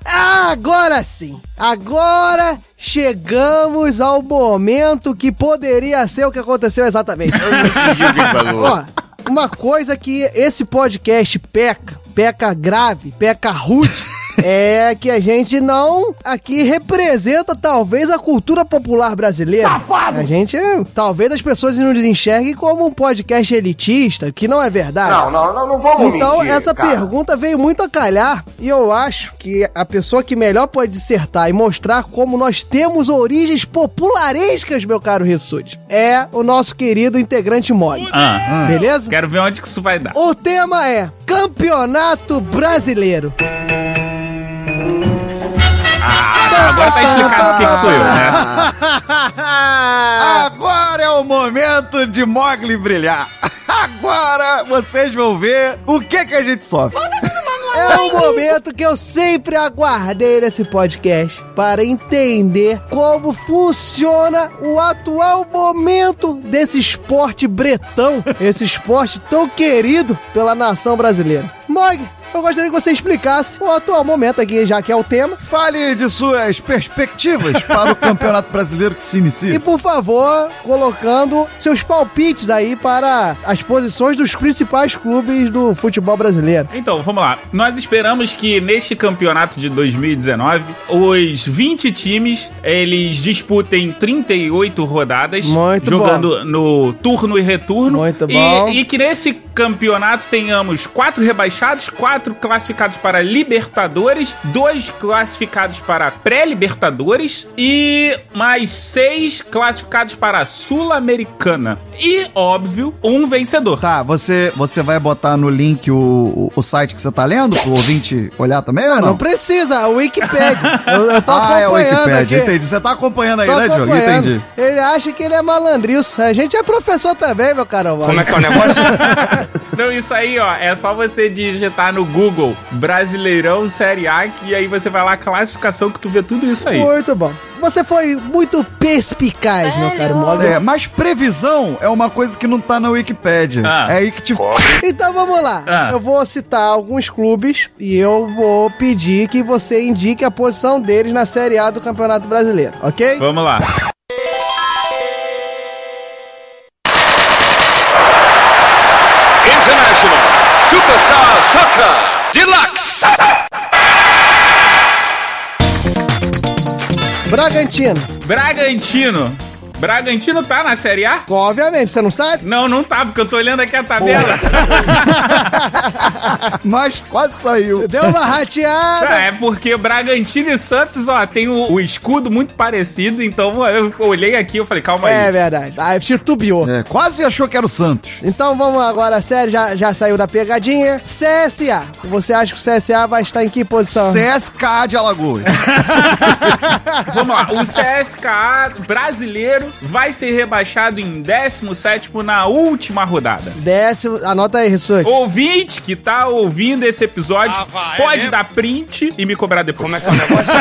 Agora sim. Agora chegamos ao momento que poderia ser o que aconteceu exatamente. Ó, uma coisa que esse podcast peca, peca grave, peca rude, é que a gente não aqui representa talvez a cultura popular brasileira. A gente, talvez as pessoas nos enxerguem como um podcast elitista, que não é verdade. Não, não, não, não vamos Então, mentir, essa cara. pergunta veio muito a calhar e eu acho que a pessoa que melhor pode dissertar e mostrar como nós temos origens popularescas, meu caro Rissuti, é o nosso querido integrante Mole. Ah, Beleza? quero ver onde que isso vai dar. O tema é Campeonato Brasileiro. Agora tá explicado o que, que sou eu, né? Agora é o momento de Mogli brilhar. Agora vocês vão ver o que que a gente sofre. É o momento que eu sempre aguardei nesse podcast para entender como funciona o atual momento desse esporte bretão, esse esporte tão querido pela nação brasileira. Mog, eu gostaria que você explicasse o atual momento aqui, já que é o tema. Fale de suas perspectivas para o Campeonato Brasileiro que se E, inicia. por favor, colocando seus palpites aí para as posições dos principais clubes do futebol brasileiro. Então, vamos lá. Nós esperamos que neste campeonato de 2019, os 20 times, eles disputem 38 rodadas, Muito jogando no turno e retorno. Muito E- bom. E, que nesse campeonato tenhamos quatro rebaixados, quatro classificados para Libertadores, dois classificados para pré-Libertadores e mais seis classificados para a Sul-Americana. E, óbvio, um vencedor. Tá, você, você vai botar no link o, o, o site que você tá lendo, pro ouvinte olhar também ou Ah, não? não precisa, a Wikipedia. Eu, eu tô ah, é o acompanhando Wikipedia, aqui. entendi. Você tá acompanhando aí, Tô né, Diogo? acompanhando. Entendi. Ele acha que ele é malandrilso. A gente é professor também, meu caramba. Como é que é o negócio? Não, isso aí, ó, é só você digitar no Google Brasileirão Série A e aí você vai lá, classificação, que tu vê tudo isso aí. Muito bom. Você foi muito perspicaz, meu caro Mogli. É, mas previsão é uma coisa que não tá na Wikipedia. Ah. É aí que te Então vamos lá. Ah. Eu vou citar alguns clubes e eu vou pedir que você indique a posição deles na Série A do Campeonato Brasileiro, ok? Vamos lá. Soccer Deluxe. Bragantino. Bragantino. Bragantino tá na Série A? Obviamente, você não sabe? Não, não tá, porque eu tô olhando aqui a tabela. Mas quase saiu. Deu uma rateada. É porque Bragantino e Santos, ó, tem o, o escudo muito parecido, então eu olhei aqui e falei, calma É aí. verdade. Ah, titubeou. É, quase achou que era o Santos. Então vamos agora, sério, já, já saiu da pegadinha. CSA. Você acha que o CSA vai estar em que posição? CSK de Alagoas. Vamos lá, o CSKA brasileiro vai ser rebaixado em 17 na última rodada. Décimo, anota aí, Rissuti. Ouvinte que tá ouvindo esse episódio Ah, vai, pode é dar print e me cobrar depois. Como é que é o negócio?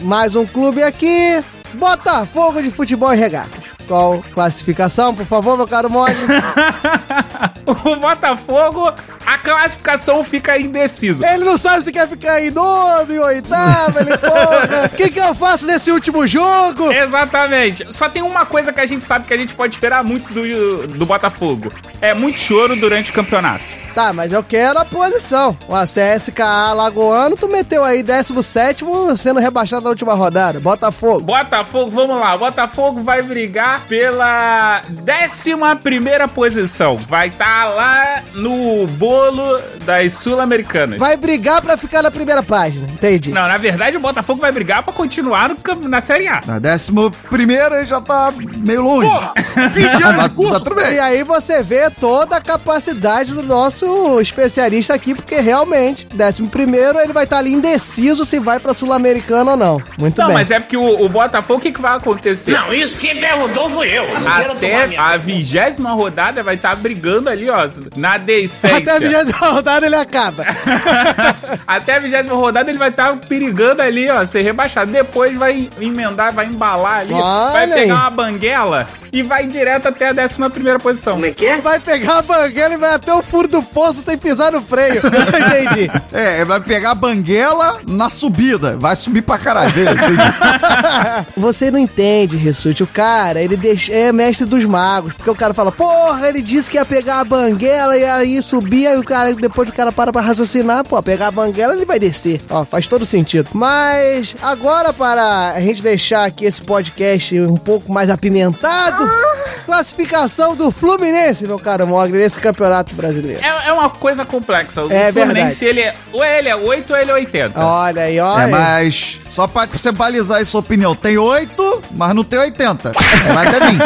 Mais um clube aqui. Botafogo de Futebol e Regatas. Qual classificação, por favor, meu caro Mogli? o Botafogo, a classificação fica indeciso. Ele não sabe se quer ficar em nono, em oitavo, ele, porra. O que, que eu faço nesse último jogo? Exatamente. Só tem uma coisa que a gente sabe que a gente pode esperar muito do, do Botafogo. É muito choro durante o campeonato. Tá, mas eu quero a posição. O CSKA Lagoano, tu meteu aí 17 sendo rebaixado na última rodada. Botafogo. Botafogo, vamos lá. Botafogo vai brigar pela 11 primeira posição. Vai estar lá no bolo das sul-americanas. Vai brigar pra ficar na primeira página, entendi. Não, na verdade o Botafogo vai brigar pra continuar no na Série A. Na décimo primeira já tá meio longe. Mas tá tudo bem. E aí você vê toda a capacidade do nosso especialista aqui, porque realmente, 11 primeiro, ele vai estar ali indeciso se vai pra Sul-Americana ou não. Muito Não, bem. mas é porque o, o Botafogo, o que, que vai acontecer? Não, isso quem perguntou fui eu. Não Até a vigésima rodada vai estar brigando ali, ó, na Até a decência. 20 rodada ele acaba. Até a vigésima rodada ele vai estar perigando ali, ó, ser rebaixado. Depois vai emendar, vai embalar ali, Olha vai pegar aí. uma banguela e vai direto até a décima primeira posição. Como é que é? Vai pegar a banguela e vai até o furo do poço sem pisar no freio. Entendi. É, vai pegar a banguela na subida. Vai subir pra caralho. dele, entendi. Você não entende, Rissuti. O cara, ele deixa, é mestre dos magos. Porque o cara fala, porra, ele disse que ia pegar a banguela e aí subir. Aí o cara, depois o cara para pra raciocinar, pô, pegar a banguela ele vai descer. Ó, faz todo sentido. Mas agora, para a gente deixar aqui esse podcast um pouco mais apimentado, classificação do Fluminense, meu caro Mogli, nesse campeonato brasileiro. É, é uma coisa complexa. O É Fluminense, ele é, ou ele é 8 ou ele é 80. Olha aí, olha. É, mas só pra você balizar aí sua opinião. Tem 8, mas não tem 80. É mais até 20.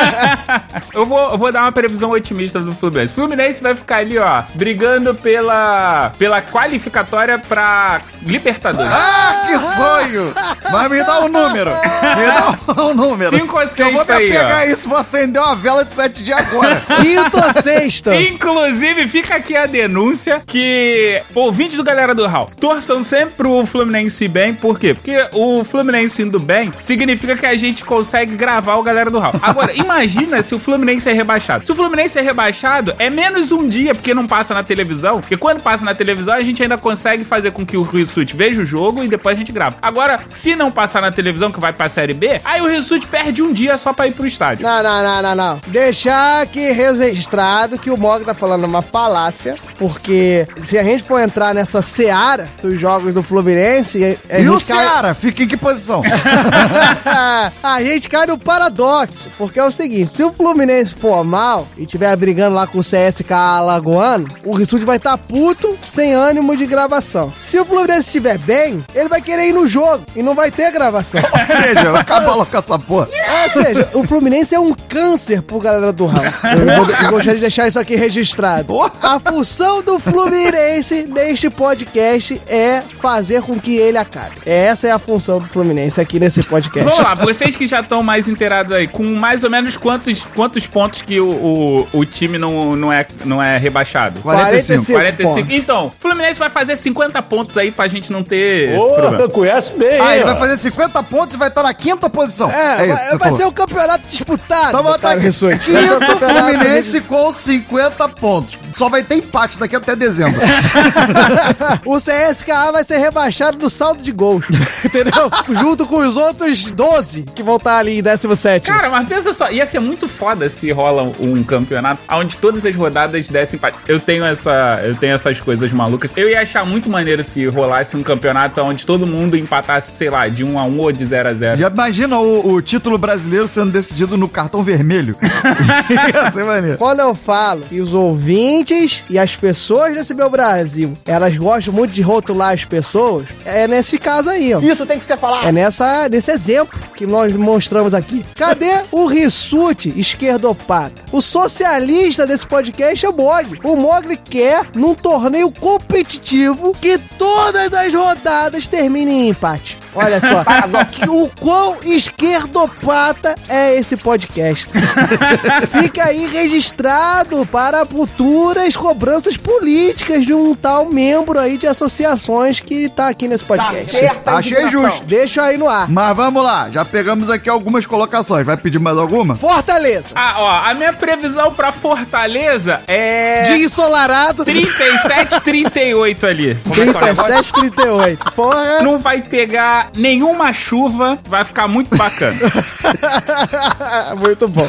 Eu vou, eu vou dar uma previsão otimista do Fluminense. O Fluminense vai ficar ali, ó, brigando pela, pela qualificatória pra Libertadores. Ah, que sonho! Mas me dá um número. Me dá um número. Cinco ou Que eu vou me aí, pegar ó. isso, vou acender uma vela de 7 dias agora. Quinto ou sexto? Inclusive, fica aqui a denúncia que ouvintes do Galera do Hall torçam sempre pro Fluminense bem. Por quê? Porque o Fluminense indo bem significa que a gente consegue gravar o Galera do Hall. Agora, imagina se o Fluminense é rebaixado. Se o Fluminense é rebaixado, é menos um dia, porque não passa na televisão. Porque quando passa na televisão, a gente ainda consegue fazer com que o Rissuti veja o jogo e depois a gente grava. Agora, se não passar na televisão, que vai pra Série B, aí o Rissuti perde um dia só pra ir pro estádio. Não, não, não, não, não. Deixar aqui registrado que o Mog tá falando uma falácia, porque se a gente for entrar nessa seara dos jogos do Fluminense, a, a E o cai- Ceará? Fica em que posição? a gente cai no paradoxo, porque é o seguinte, se o Fluminense for mal e tiver brigando lá com o CSK Alagoano, o Rissuti vai estar puto, sem ânimo de gravação. Se o Fluminense estiver bem, ele vai querer ir no jogo e não vai ter gravação. Ou seja, acaba logo com essa porra. Ou seja, o Fluminense é um câncer pro galera do Raul. Eu, vou- eu gostaria de deixar isso aqui registrado. A função do Fluminense neste podcast é fazer com que ele acabe. Essa é a função do Fluminense aqui nesse podcast. Vamos lá, vocês que já estão mais inteirados aí, com mais ou menos quantos, quantos pontos que o, o, o time não, não, é, não é rebaixado? 45 45. pontos. Então, o Fluminense vai fazer 50 pontos aí pra gente não ter problema. conhece bem, Ah, ele vai fazer 50 pontos e vai estar na quinta posição. É, isso vai, vai ser um campeonato disputado. Então. Vai um Quinto campeonato Fluminense com 50 pontos. Só vai ter empate daqui até dezembro. o CSKA vai ser rebaixado no saldo de gols. Entendeu? Junto com os outros 12 que vão estar ali em 17. Cara, mas pensa só, ia ser muito foda se rola um campeonato onde todas as rodadas dessem empate. Eu tenho essa, eu tenho essas coisas malucas. Eu ia achar muito maneiro se rolasse um campeonato onde todo mundo empatasse, sei lá, de 1 a 1 ou de 0 a 0. Já imagina o, o título brasileiro sendo decidido no cartão vermelho. Ia ser maneiro. Quando eu falo que os ouvintes e as pessoas desse meu Brasil, elas gostam muito de rotular as pessoas, é nesse caso aí, ó. Isso tem que ser falado. É nessa, nesse exemplo que nós mostramos aqui. Cadê o Rissuti esquerdopata? O socialista desse podcast é o Mogli. O Mogli quer, num torneio competitivo, que todas as rodadas terminem em empate. Olha só, o quão esquerdopata é esse podcast. Fica aí registrado para futuras cobranças políticas de um tal membro aí de associações que tá aqui nesse podcast. Achei justo. Deixa aí no ar. Mas vamos lá, já pegamos aqui algumas colocações. Vai pedir mais alguma? Fortaleza. Ah, ó, a minha previsão pra Fortaleza é Dia ensolarado. 37, 38 ali. Como é que é o negócio? 37, 38. Porra. Não vai pegar nenhuma chuva, vai ficar muito bacana. Muito bom.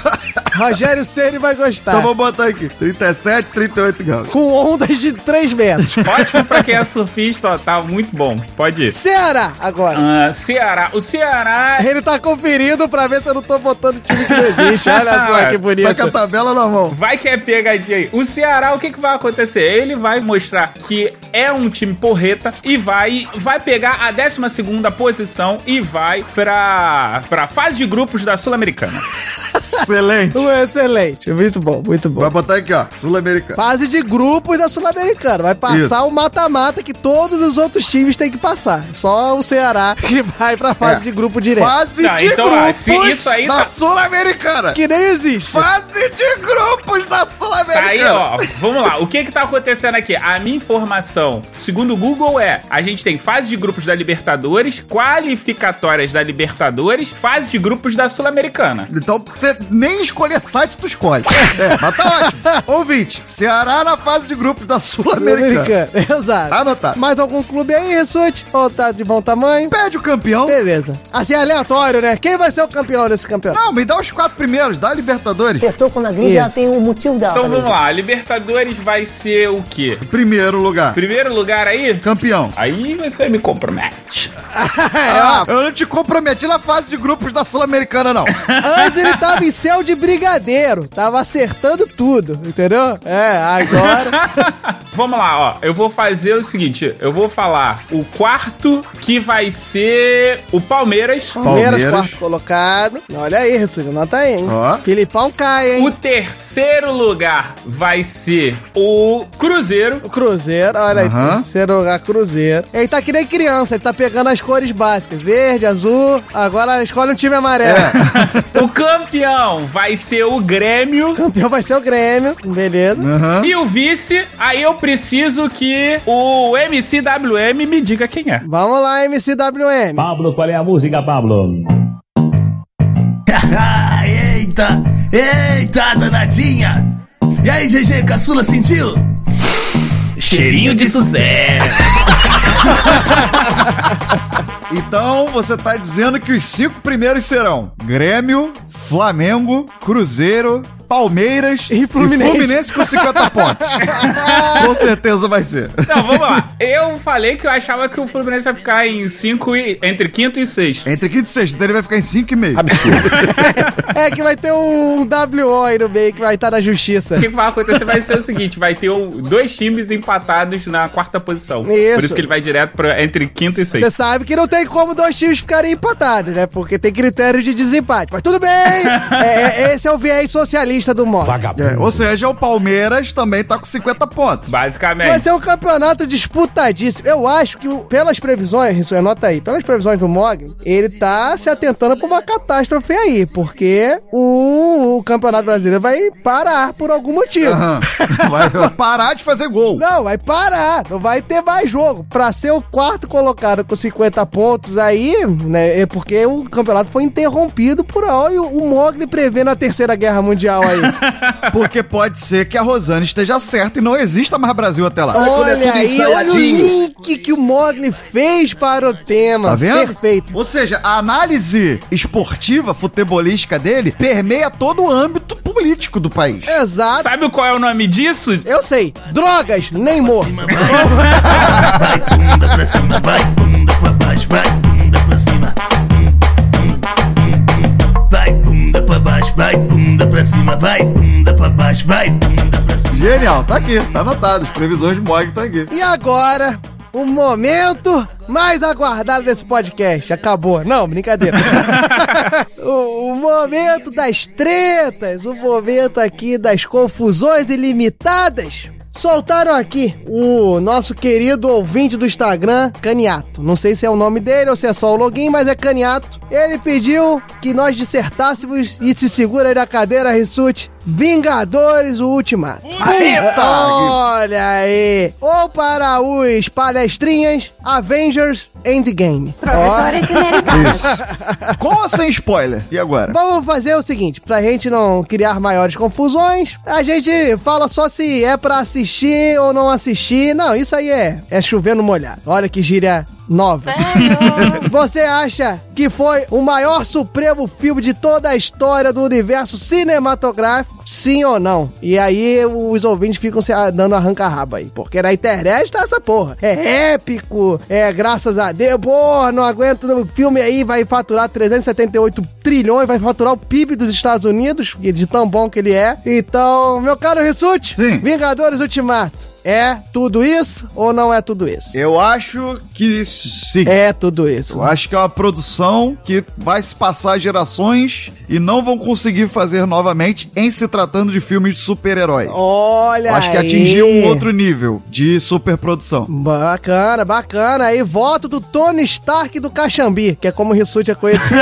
Rogério Ceni vai gostar. Então vou botar aqui. 37, 38 graus. Com ondas de 3 metros. Ótimo pra quem é surfista, ó, tá muito bom. Pode ir. Ceará, agora. Ah, Ceará. O Ceará. Ele tá conferindo pra ver se eu não tô botando time que não existe. Olha só que Tá com a bonito. tabela na mão. Vai que é pegadinha aí. O Ceará, o que, que vai acontecer? Ele vai mostrar que é um time porreta e vai, vai pegar a 12 posição e vai pra, pra fase de grupos da Sul-Americana. Excelente. Um Excelente. Muito bom, muito bom. Vai botar aqui, ó. Sul-Americano. Fase de grupos da Sul-Americana. Vai passar Isso. o mata-mata que todos os outros times têm que passar. Só o Ceará que vai pra fase É. de grupo direto. Fase Tá, de então, ó, grupos isso aí da tá- Sul-Americana. Que nem existe. Fase de grupos da Sul-Americana. Aí, ó, vamos lá. O que que tá acontecendo aqui? A minha informação, segundo o Google, é: a gente tem fase de grupos da Libertadores, qualificatórias da Libertadores, fase de grupos da Sul-Americana. Então, você nem escolher site, tu escolhe. É, mas tá ótimo. Ouvinte, Ceará na fase de grupos da Sul-Americana. Sul-Americana. Exato. Tá anotado. Mais algum clube aí, Ressute? Ou tá de bom tamanho? Pede o campeão. Beleza. Assim, aleatório, né? Quem vai ser o campeão desse campeonato? Não, me dá os quatro primeiros, dá a Libertadores. pessoa agride, Isso. ela tem um motivo dela. Então pra vamos lá, a Libertadores vai ser o quê? Primeiro lugar. Primeiro lugar aí? Campeão. Aí você me compromete. Ah, eu não te comprometi na fase de grupos da Sul-Americana, não. Antes ele tava em céu de brigadeiro, tava acertando tudo, entendeu? É, agora. Vamos lá, ó. Eu vou fazer o seguinte: eu vou falar o quarto que vai ser o Palmeiras. Palmeiras, Palmeiras. quarto colocado. Olha aí, Rissuti, nota aí, hein? Ó. Filipão cai, hein? O terceiro lugar vai ser o Cruzeiro. O Cruzeiro, olha aí, Aham. terceiro lugar, Cruzeiro. Ele tá que nem criança, ele tá pegando as cores básicas: verde, azul. Agora escolhe um time amarelo. O campeão vai ser o Grêmio. Campeão vai ser o Grêmio, beleza. Aham. E o vice, aí eu preciso que o MCWM me diga quem é. Vamos lá, MCWM. Pablo, qual é a música, Pablo? eita! Eita, danadinha! E aí, GG, caçula sentiu? Cheirinho de sucesso! Então você tá dizendo que os cinco primeiros serão Grêmio, Flamengo, Cruzeiro, Palmeiras E Fluminense. com 50 pontos. com certeza vai ser. Então, vamos lá. Eu falei que eu achava que o Fluminense ia ficar em 5 e. entre quinto e sexto. Entre quinto e sexto, então ele vai ficar em 5,5. É que vai ter um WO aí no meio que vai estar na justiça. O que vai acontecer vai ser o seguinte: vai ter um- dois times empatados na quarta posição. Isso. Por isso que ele vai direto pra, entre quinto e Você sexto. sabe que não tem como dois times ficarem empatados, né? Porque tem critérios de desempate. Mas tudo bem! É, é- esse é o viés socialista do modo. É, ou seja, o Palmeiras também tá com 50 pontos. Vai Basicamente. ser um campeonato disputadíssimo. Eu acho que, pelas previsões, isso anota aí, pelas previsões do Mog, ele tá se atentando pra uma catástrofe aí, porque o, o Campeonato Brasileiro vai parar por algum motivo. Aham. Vai parar de fazer gol. Não, vai parar, não vai ter mais jogo. Pra ser o quarto colocado com 50 pontos aí, né, é porque o campeonato foi interrompido por olha o Mogli prevendo a terceira guerra mundial aí. Porque pode ser que a Rosane esteja certa e não exista mais Brasil até lá. olha aí, olha o link que o Mogli fez para o tema. Tá vendo? Perfeito. Ou seja, a análise esportiva, futebolística dele permeia todo o âmbito político do país. Exato. Sabe qual é o nome disso? Eu sei. Drogas, nem morto. Vai, bunda pra cima, vai, bunda pra baixo, vai, baixo, vai, bunda pra cima, vai, bunda pra baixo, vai, bunda pra cima. Genial, tá aqui, tá anotado. As previsões de Mog tá aqui. E agora, o momento mais aguardado desse podcast. Acabou. Não, brincadeira. o, o momento das tretas, o momento aqui das confusões ilimitadas. Soltaram aqui o nosso querido ouvinte do Instagram, Caniato. Não sei se é o nome dele ou se é só o login, mas é Caniato. Ele pediu que nós dissertássemos e se segura aí na cadeira, Rissuti. Vingadores, o Ultimato. Olha aí! Ou para os palestrinhas, Avengers Endgame. Ó, Professores ineritados. Com ou sem spoiler? E agora? Vamos fazer o seguinte, pra gente não criar maiores confusões, a gente fala só se é pra assistir ou não assistir. Não, isso aí é, é chover no molhado. Olha que gíria nova. Você acha que foi o maior supremo filme de toda a história do universo cinematográfico? Sim ou não? E aí os ouvintes ficam se a- dando arranca-raba aí. Porque na internet tá essa porra. É épico, é graças a Deus. Porra, não aguento. O filme aí vai faturar 378 trilhões, vai faturar o PIB dos Estados Unidos, de tão bom que ele é. Então, meu caro Rissuti, Sim. Vingadores Ultimato. É tudo isso ou não é tudo isso? Eu acho que sim. É tudo isso. Eu acho que é uma produção que vai se passar gerações e não vão conseguir fazer novamente em se tratando de filmes de super-herói. Olha Eu acho que aí. atingiu um outro nível de superprodução. Bacana, bacana. Aí, voto do Tony Stark do Caxambi, que é como o Rissuti é conhecido.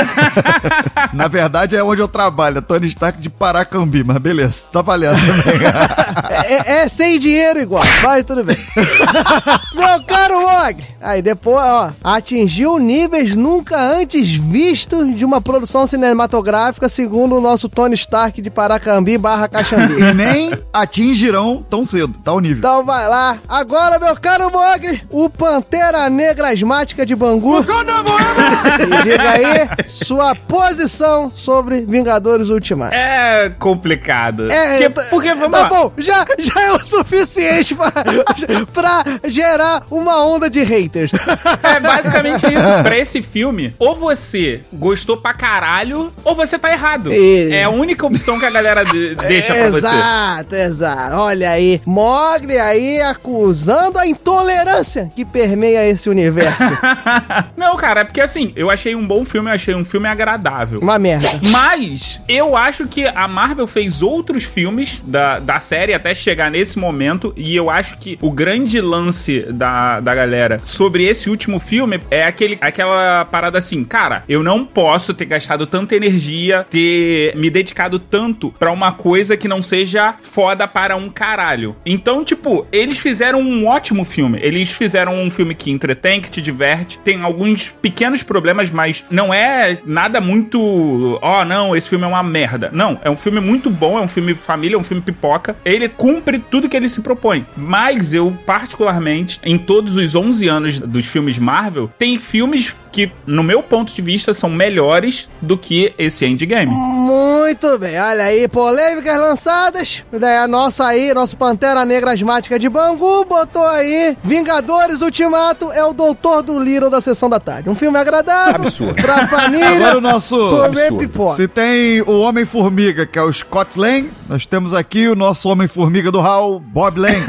Na verdade, é onde eu trabalho, é Tony Stark de Paracambi, mas beleza, tá valendo também. é, é sem dinheiro igual. Mas tudo bem. Meu caro Og, aí depois, ó, atingiu níveis nunca antes vistos de uma produção cinematográfica, segundo o nosso Tony Stark de Paracambi barra Caxambi. E nem atingirão tão cedo, tá o nível. Então vai lá. Agora, meu caro Mogli, o Pantera Negra Asmática de Bangu. E diga aí sua posição sobre Vingadores Ultimato. É complicado. É, porque, porque vamos tá lá. bom, já, já é o suficiente pra, pra gerar uma onda de haters. É basicamente isso. Pra esse filme, ou você gostou pra caralho, ou você tá errado. E- É a única opção que a galera de- deixa pra você. Exato, exato. Olha aí, Mogli aí acusando a intolerância que permeia esse universo. Não, cara, é porque assim, eu achei um bom filme, eu achei um filme agradável. Uma merda. Mas eu acho que a Marvel fez outros filmes da, da série até chegar nesse momento. E eu acho que o grande lance da, da galera sobre esse último filme é aquele, aquela parada assim, cara, eu não posso ter gastado tanta energia, ter me dedicado tanto pra uma coisa que não seja foda para um caralho. Então, tipo, eles fizeram um ótimo filme. Eles fizeram um filme que entretém, que te diverte, tem alguns pequenos problemas, mas não é nada muito. Ó, não, esse filme é uma merda. Não, é um filme muito bom, é um filme família, é um filme pipoca. Ele cumpre tudo que ele se propõe. Mas eu, particularmente, em todos os 11 anos dos filmes Marvel, tem filmes que, no meu ponto de vista, são melhores do que esse Endgame. Muito bem, olha aí, polêmicas lançadas. Daí a nossa aí, nosso Pantera Negra Asmática de Bangu botou aí Vingadores Ultimato é o doutor do Little da sessão da tarde. Um filme agradável Absurdo. pra família. Agora o nosso. comer pipoca. Se tem o Homem-Formiga, que é o Scott Lang, nós temos aqui o nosso Homem-Formiga do Hal, Bob Lang.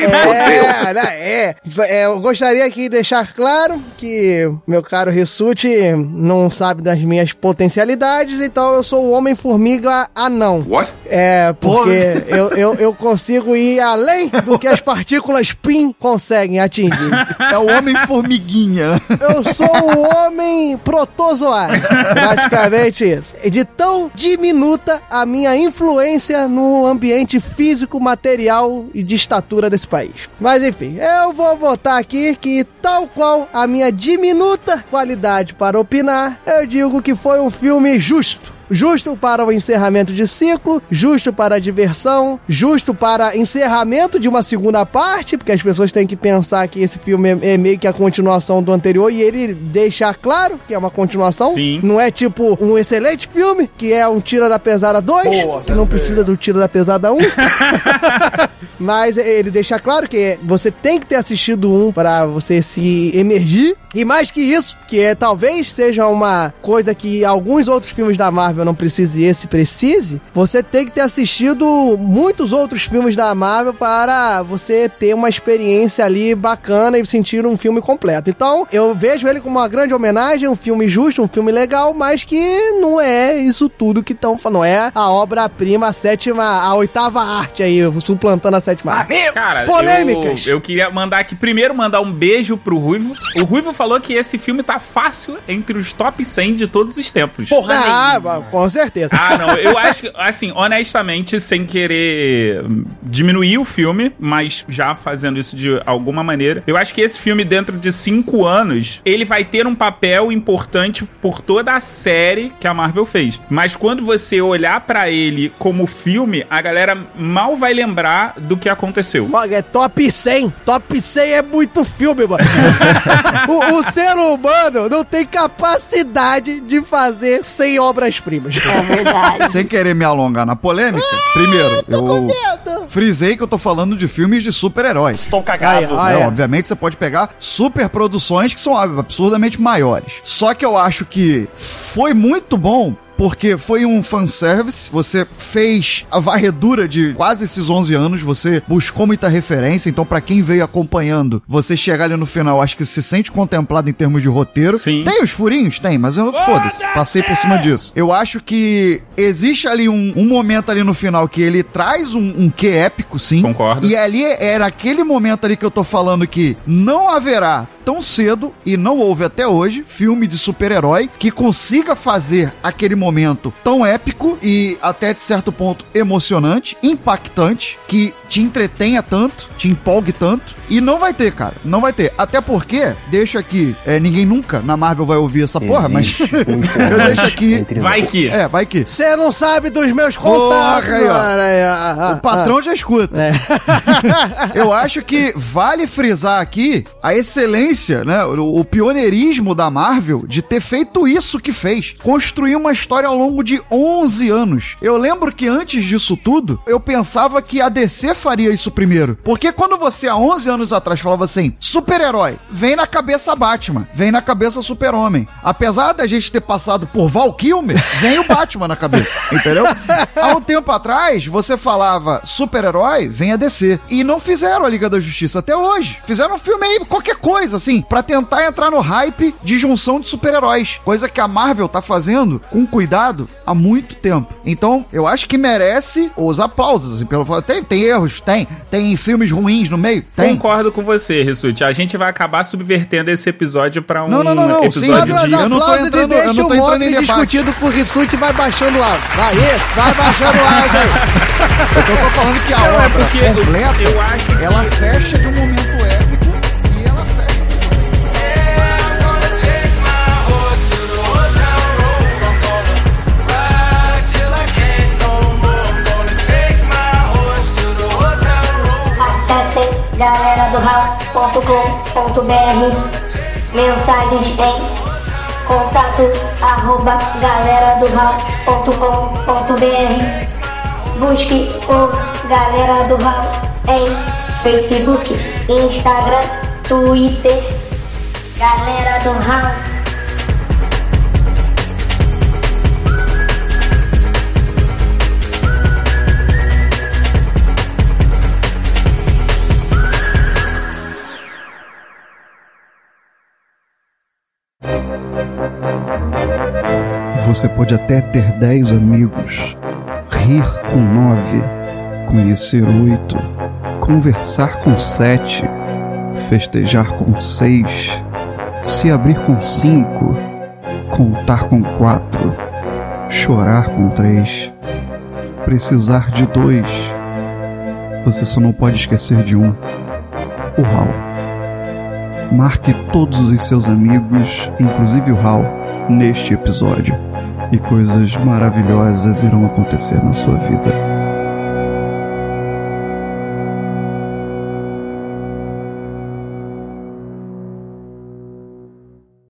É, né, é, é. Eu gostaria aqui de deixar claro que meu caro Rissuti não sabe das minhas potencialidades, então eu sou o Homem-Formiga anão. What? É, porque eu, eu, eu consigo ir além do que as partículas PIN conseguem atingir. É o Homem-Formiguinha. Eu sou o homem protozoário. Praticamente isso. De tão diminuta a minha influência no ambiente físico, material e de estatura desse país. Mas enfim, eu vou votar aqui que, tal qual a minha diminuta qualidade para opinar, eu digo que foi um filme justo. Justo para o encerramento de ciclo, justo para a diversão, justo para encerramento de uma segunda parte, porque as pessoas têm que pensar que esse filme é, é meio que a continuação do anterior e ele deixa claro que é uma continuação. Sim. Não é tipo um excelente filme, que é um Tira da Pesada 2, que não precisa do Tira da Pesada 1. Mas ele deixa claro que você tem que ter assistido um para você se emergir. E mais que isso, que é talvez seja uma coisa que alguns outros filmes da Marvel não precisem e esse precise, você tem que ter assistido muitos outros filmes da Marvel para você ter uma experiência ali bacana e sentir um filme completo. Então, eu vejo ele como uma grande homenagem, um filme justo, um filme legal, mas que não é isso tudo que estão falando. Não é a obra-prima, a sétima, a oitava arte aí, suplantando a sétima arte. Cara, Polêmicas. Eu, eu queria mandar aqui, primeiro, mandar um beijo pro Ruivo. O Ruivo falou que esse filme tá fácil entre os top 100 de todos os tempos. Ah, com certeza. Ah, não. Eu acho que, assim, honestamente, sem querer diminuir o filme, mas já fazendo isso de alguma maneira, eu acho que esse filme, dentro de cinco anos, ele vai ter um papel importante por toda a série que a Marvel fez. Mas quando você olhar pra ele como filme, a galera mal vai lembrar do que aconteceu. Mano, É top 100. Top 100 é muito filme, mano. o, o ser humano não tem capacidade de fazer 100 obras-primas. É verdade. Sem querer me alongar na polêmica, primeiro, tô com eu medo. frisei que eu tô falando de filmes de super-heróis. Estou cagado. Ah, né? é. Obviamente você pode pegar superproduções que são absurdamente maiores. Só que eu acho que foi muito bom porque foi um fanservice, você fez a varredura de quase esses 11 anos, você buscou muita referência, então pra quem veio acompanhando, você chegar ali no final, acho que se sente contemplado em termos de roteiro. Sim. Tem os furinhos? Tem, mas eu foda-se, passei por cima disso. Eu acho que existe ali um, um momento ali no final que ele traz um, um quê épico, sim. Concordo. E ali era aquele momento ali que eu tô falando que não haverá tão cedo e não houve até hoje filme de super-herói que consiga fazer aquele momento tão épico e até de certo ponto emocionante, impactante, que te entretenha tanto, te empolgue tanto. E não vai ter, cara. Não vai ter. Até porque, deixo aqui, é, ninguém nunca na Marvel vai ouvir essa porra, mas eu deixo aqui. Vai que. É, vai que. Você não sabe dos meus contatos, Porra, cara. É, ah, ah, O patrão já escuta. Eu acho que vale frisar aqui a excelência, né? O, o pioneirismo da Marvel de ter feito isso que fez. Construir uma história ao longo de 11 anos. Eu lembro que antes disso tudo, eu pensava que a DC faria isso primeiro. Porque quando você há 11 anos atrás falava assim, super-herói, vem na cabeça Batman, vem na cabeça Super-Homem. Apesar da gente ter passado por Val Kilmer, vem o Batman na cabeça, entendeu? Há um tempo atrás, você falava super-herói, vem a DC. E não fizeram a Liga da Justiça até hoje. Fizeram um filme aí, qualquer coisa, assim, pra tentar entrar no hype de junção de super-heróis. Coisa que a Marvel tá fazendo com cuidado há muito tempo. Então, eu acho que merece os aplausos, assim, pelo. Tem, tem erros, tem. Tem filmes ruins no meio, tem. Concordo com você, Rissuti. A gente vai acabar subvertendo esse episódio pra um Não, não, não, não. episódio Sobe de... eu não tô aplausos entrando- eu deixa não tô entrando em discutido com o Rissuti e vai baixando o áudio. Vai, vai baixando o áudio aí. Eu tô só falando que a Não, é obra porque eu- completa, eu acho que- ela fecha de um momento galera do Mensagens em contato arroba galera do Busque por Galera do Hall em Facebook, Instagram, Twitter. Galera do Hall. Você pode até ter 10 amigos, rir com 9, conhecer 8, conversar com 7, festejar com 6, se abrir com 5, contar com 4, chorar com 3, precisar de 2. Você só não pode esquecer de um: o Raul. Marque todos os seus amigos, inclusive o Hal, neste episódio. E coisas maravilhosas irão acontecer na sua vida.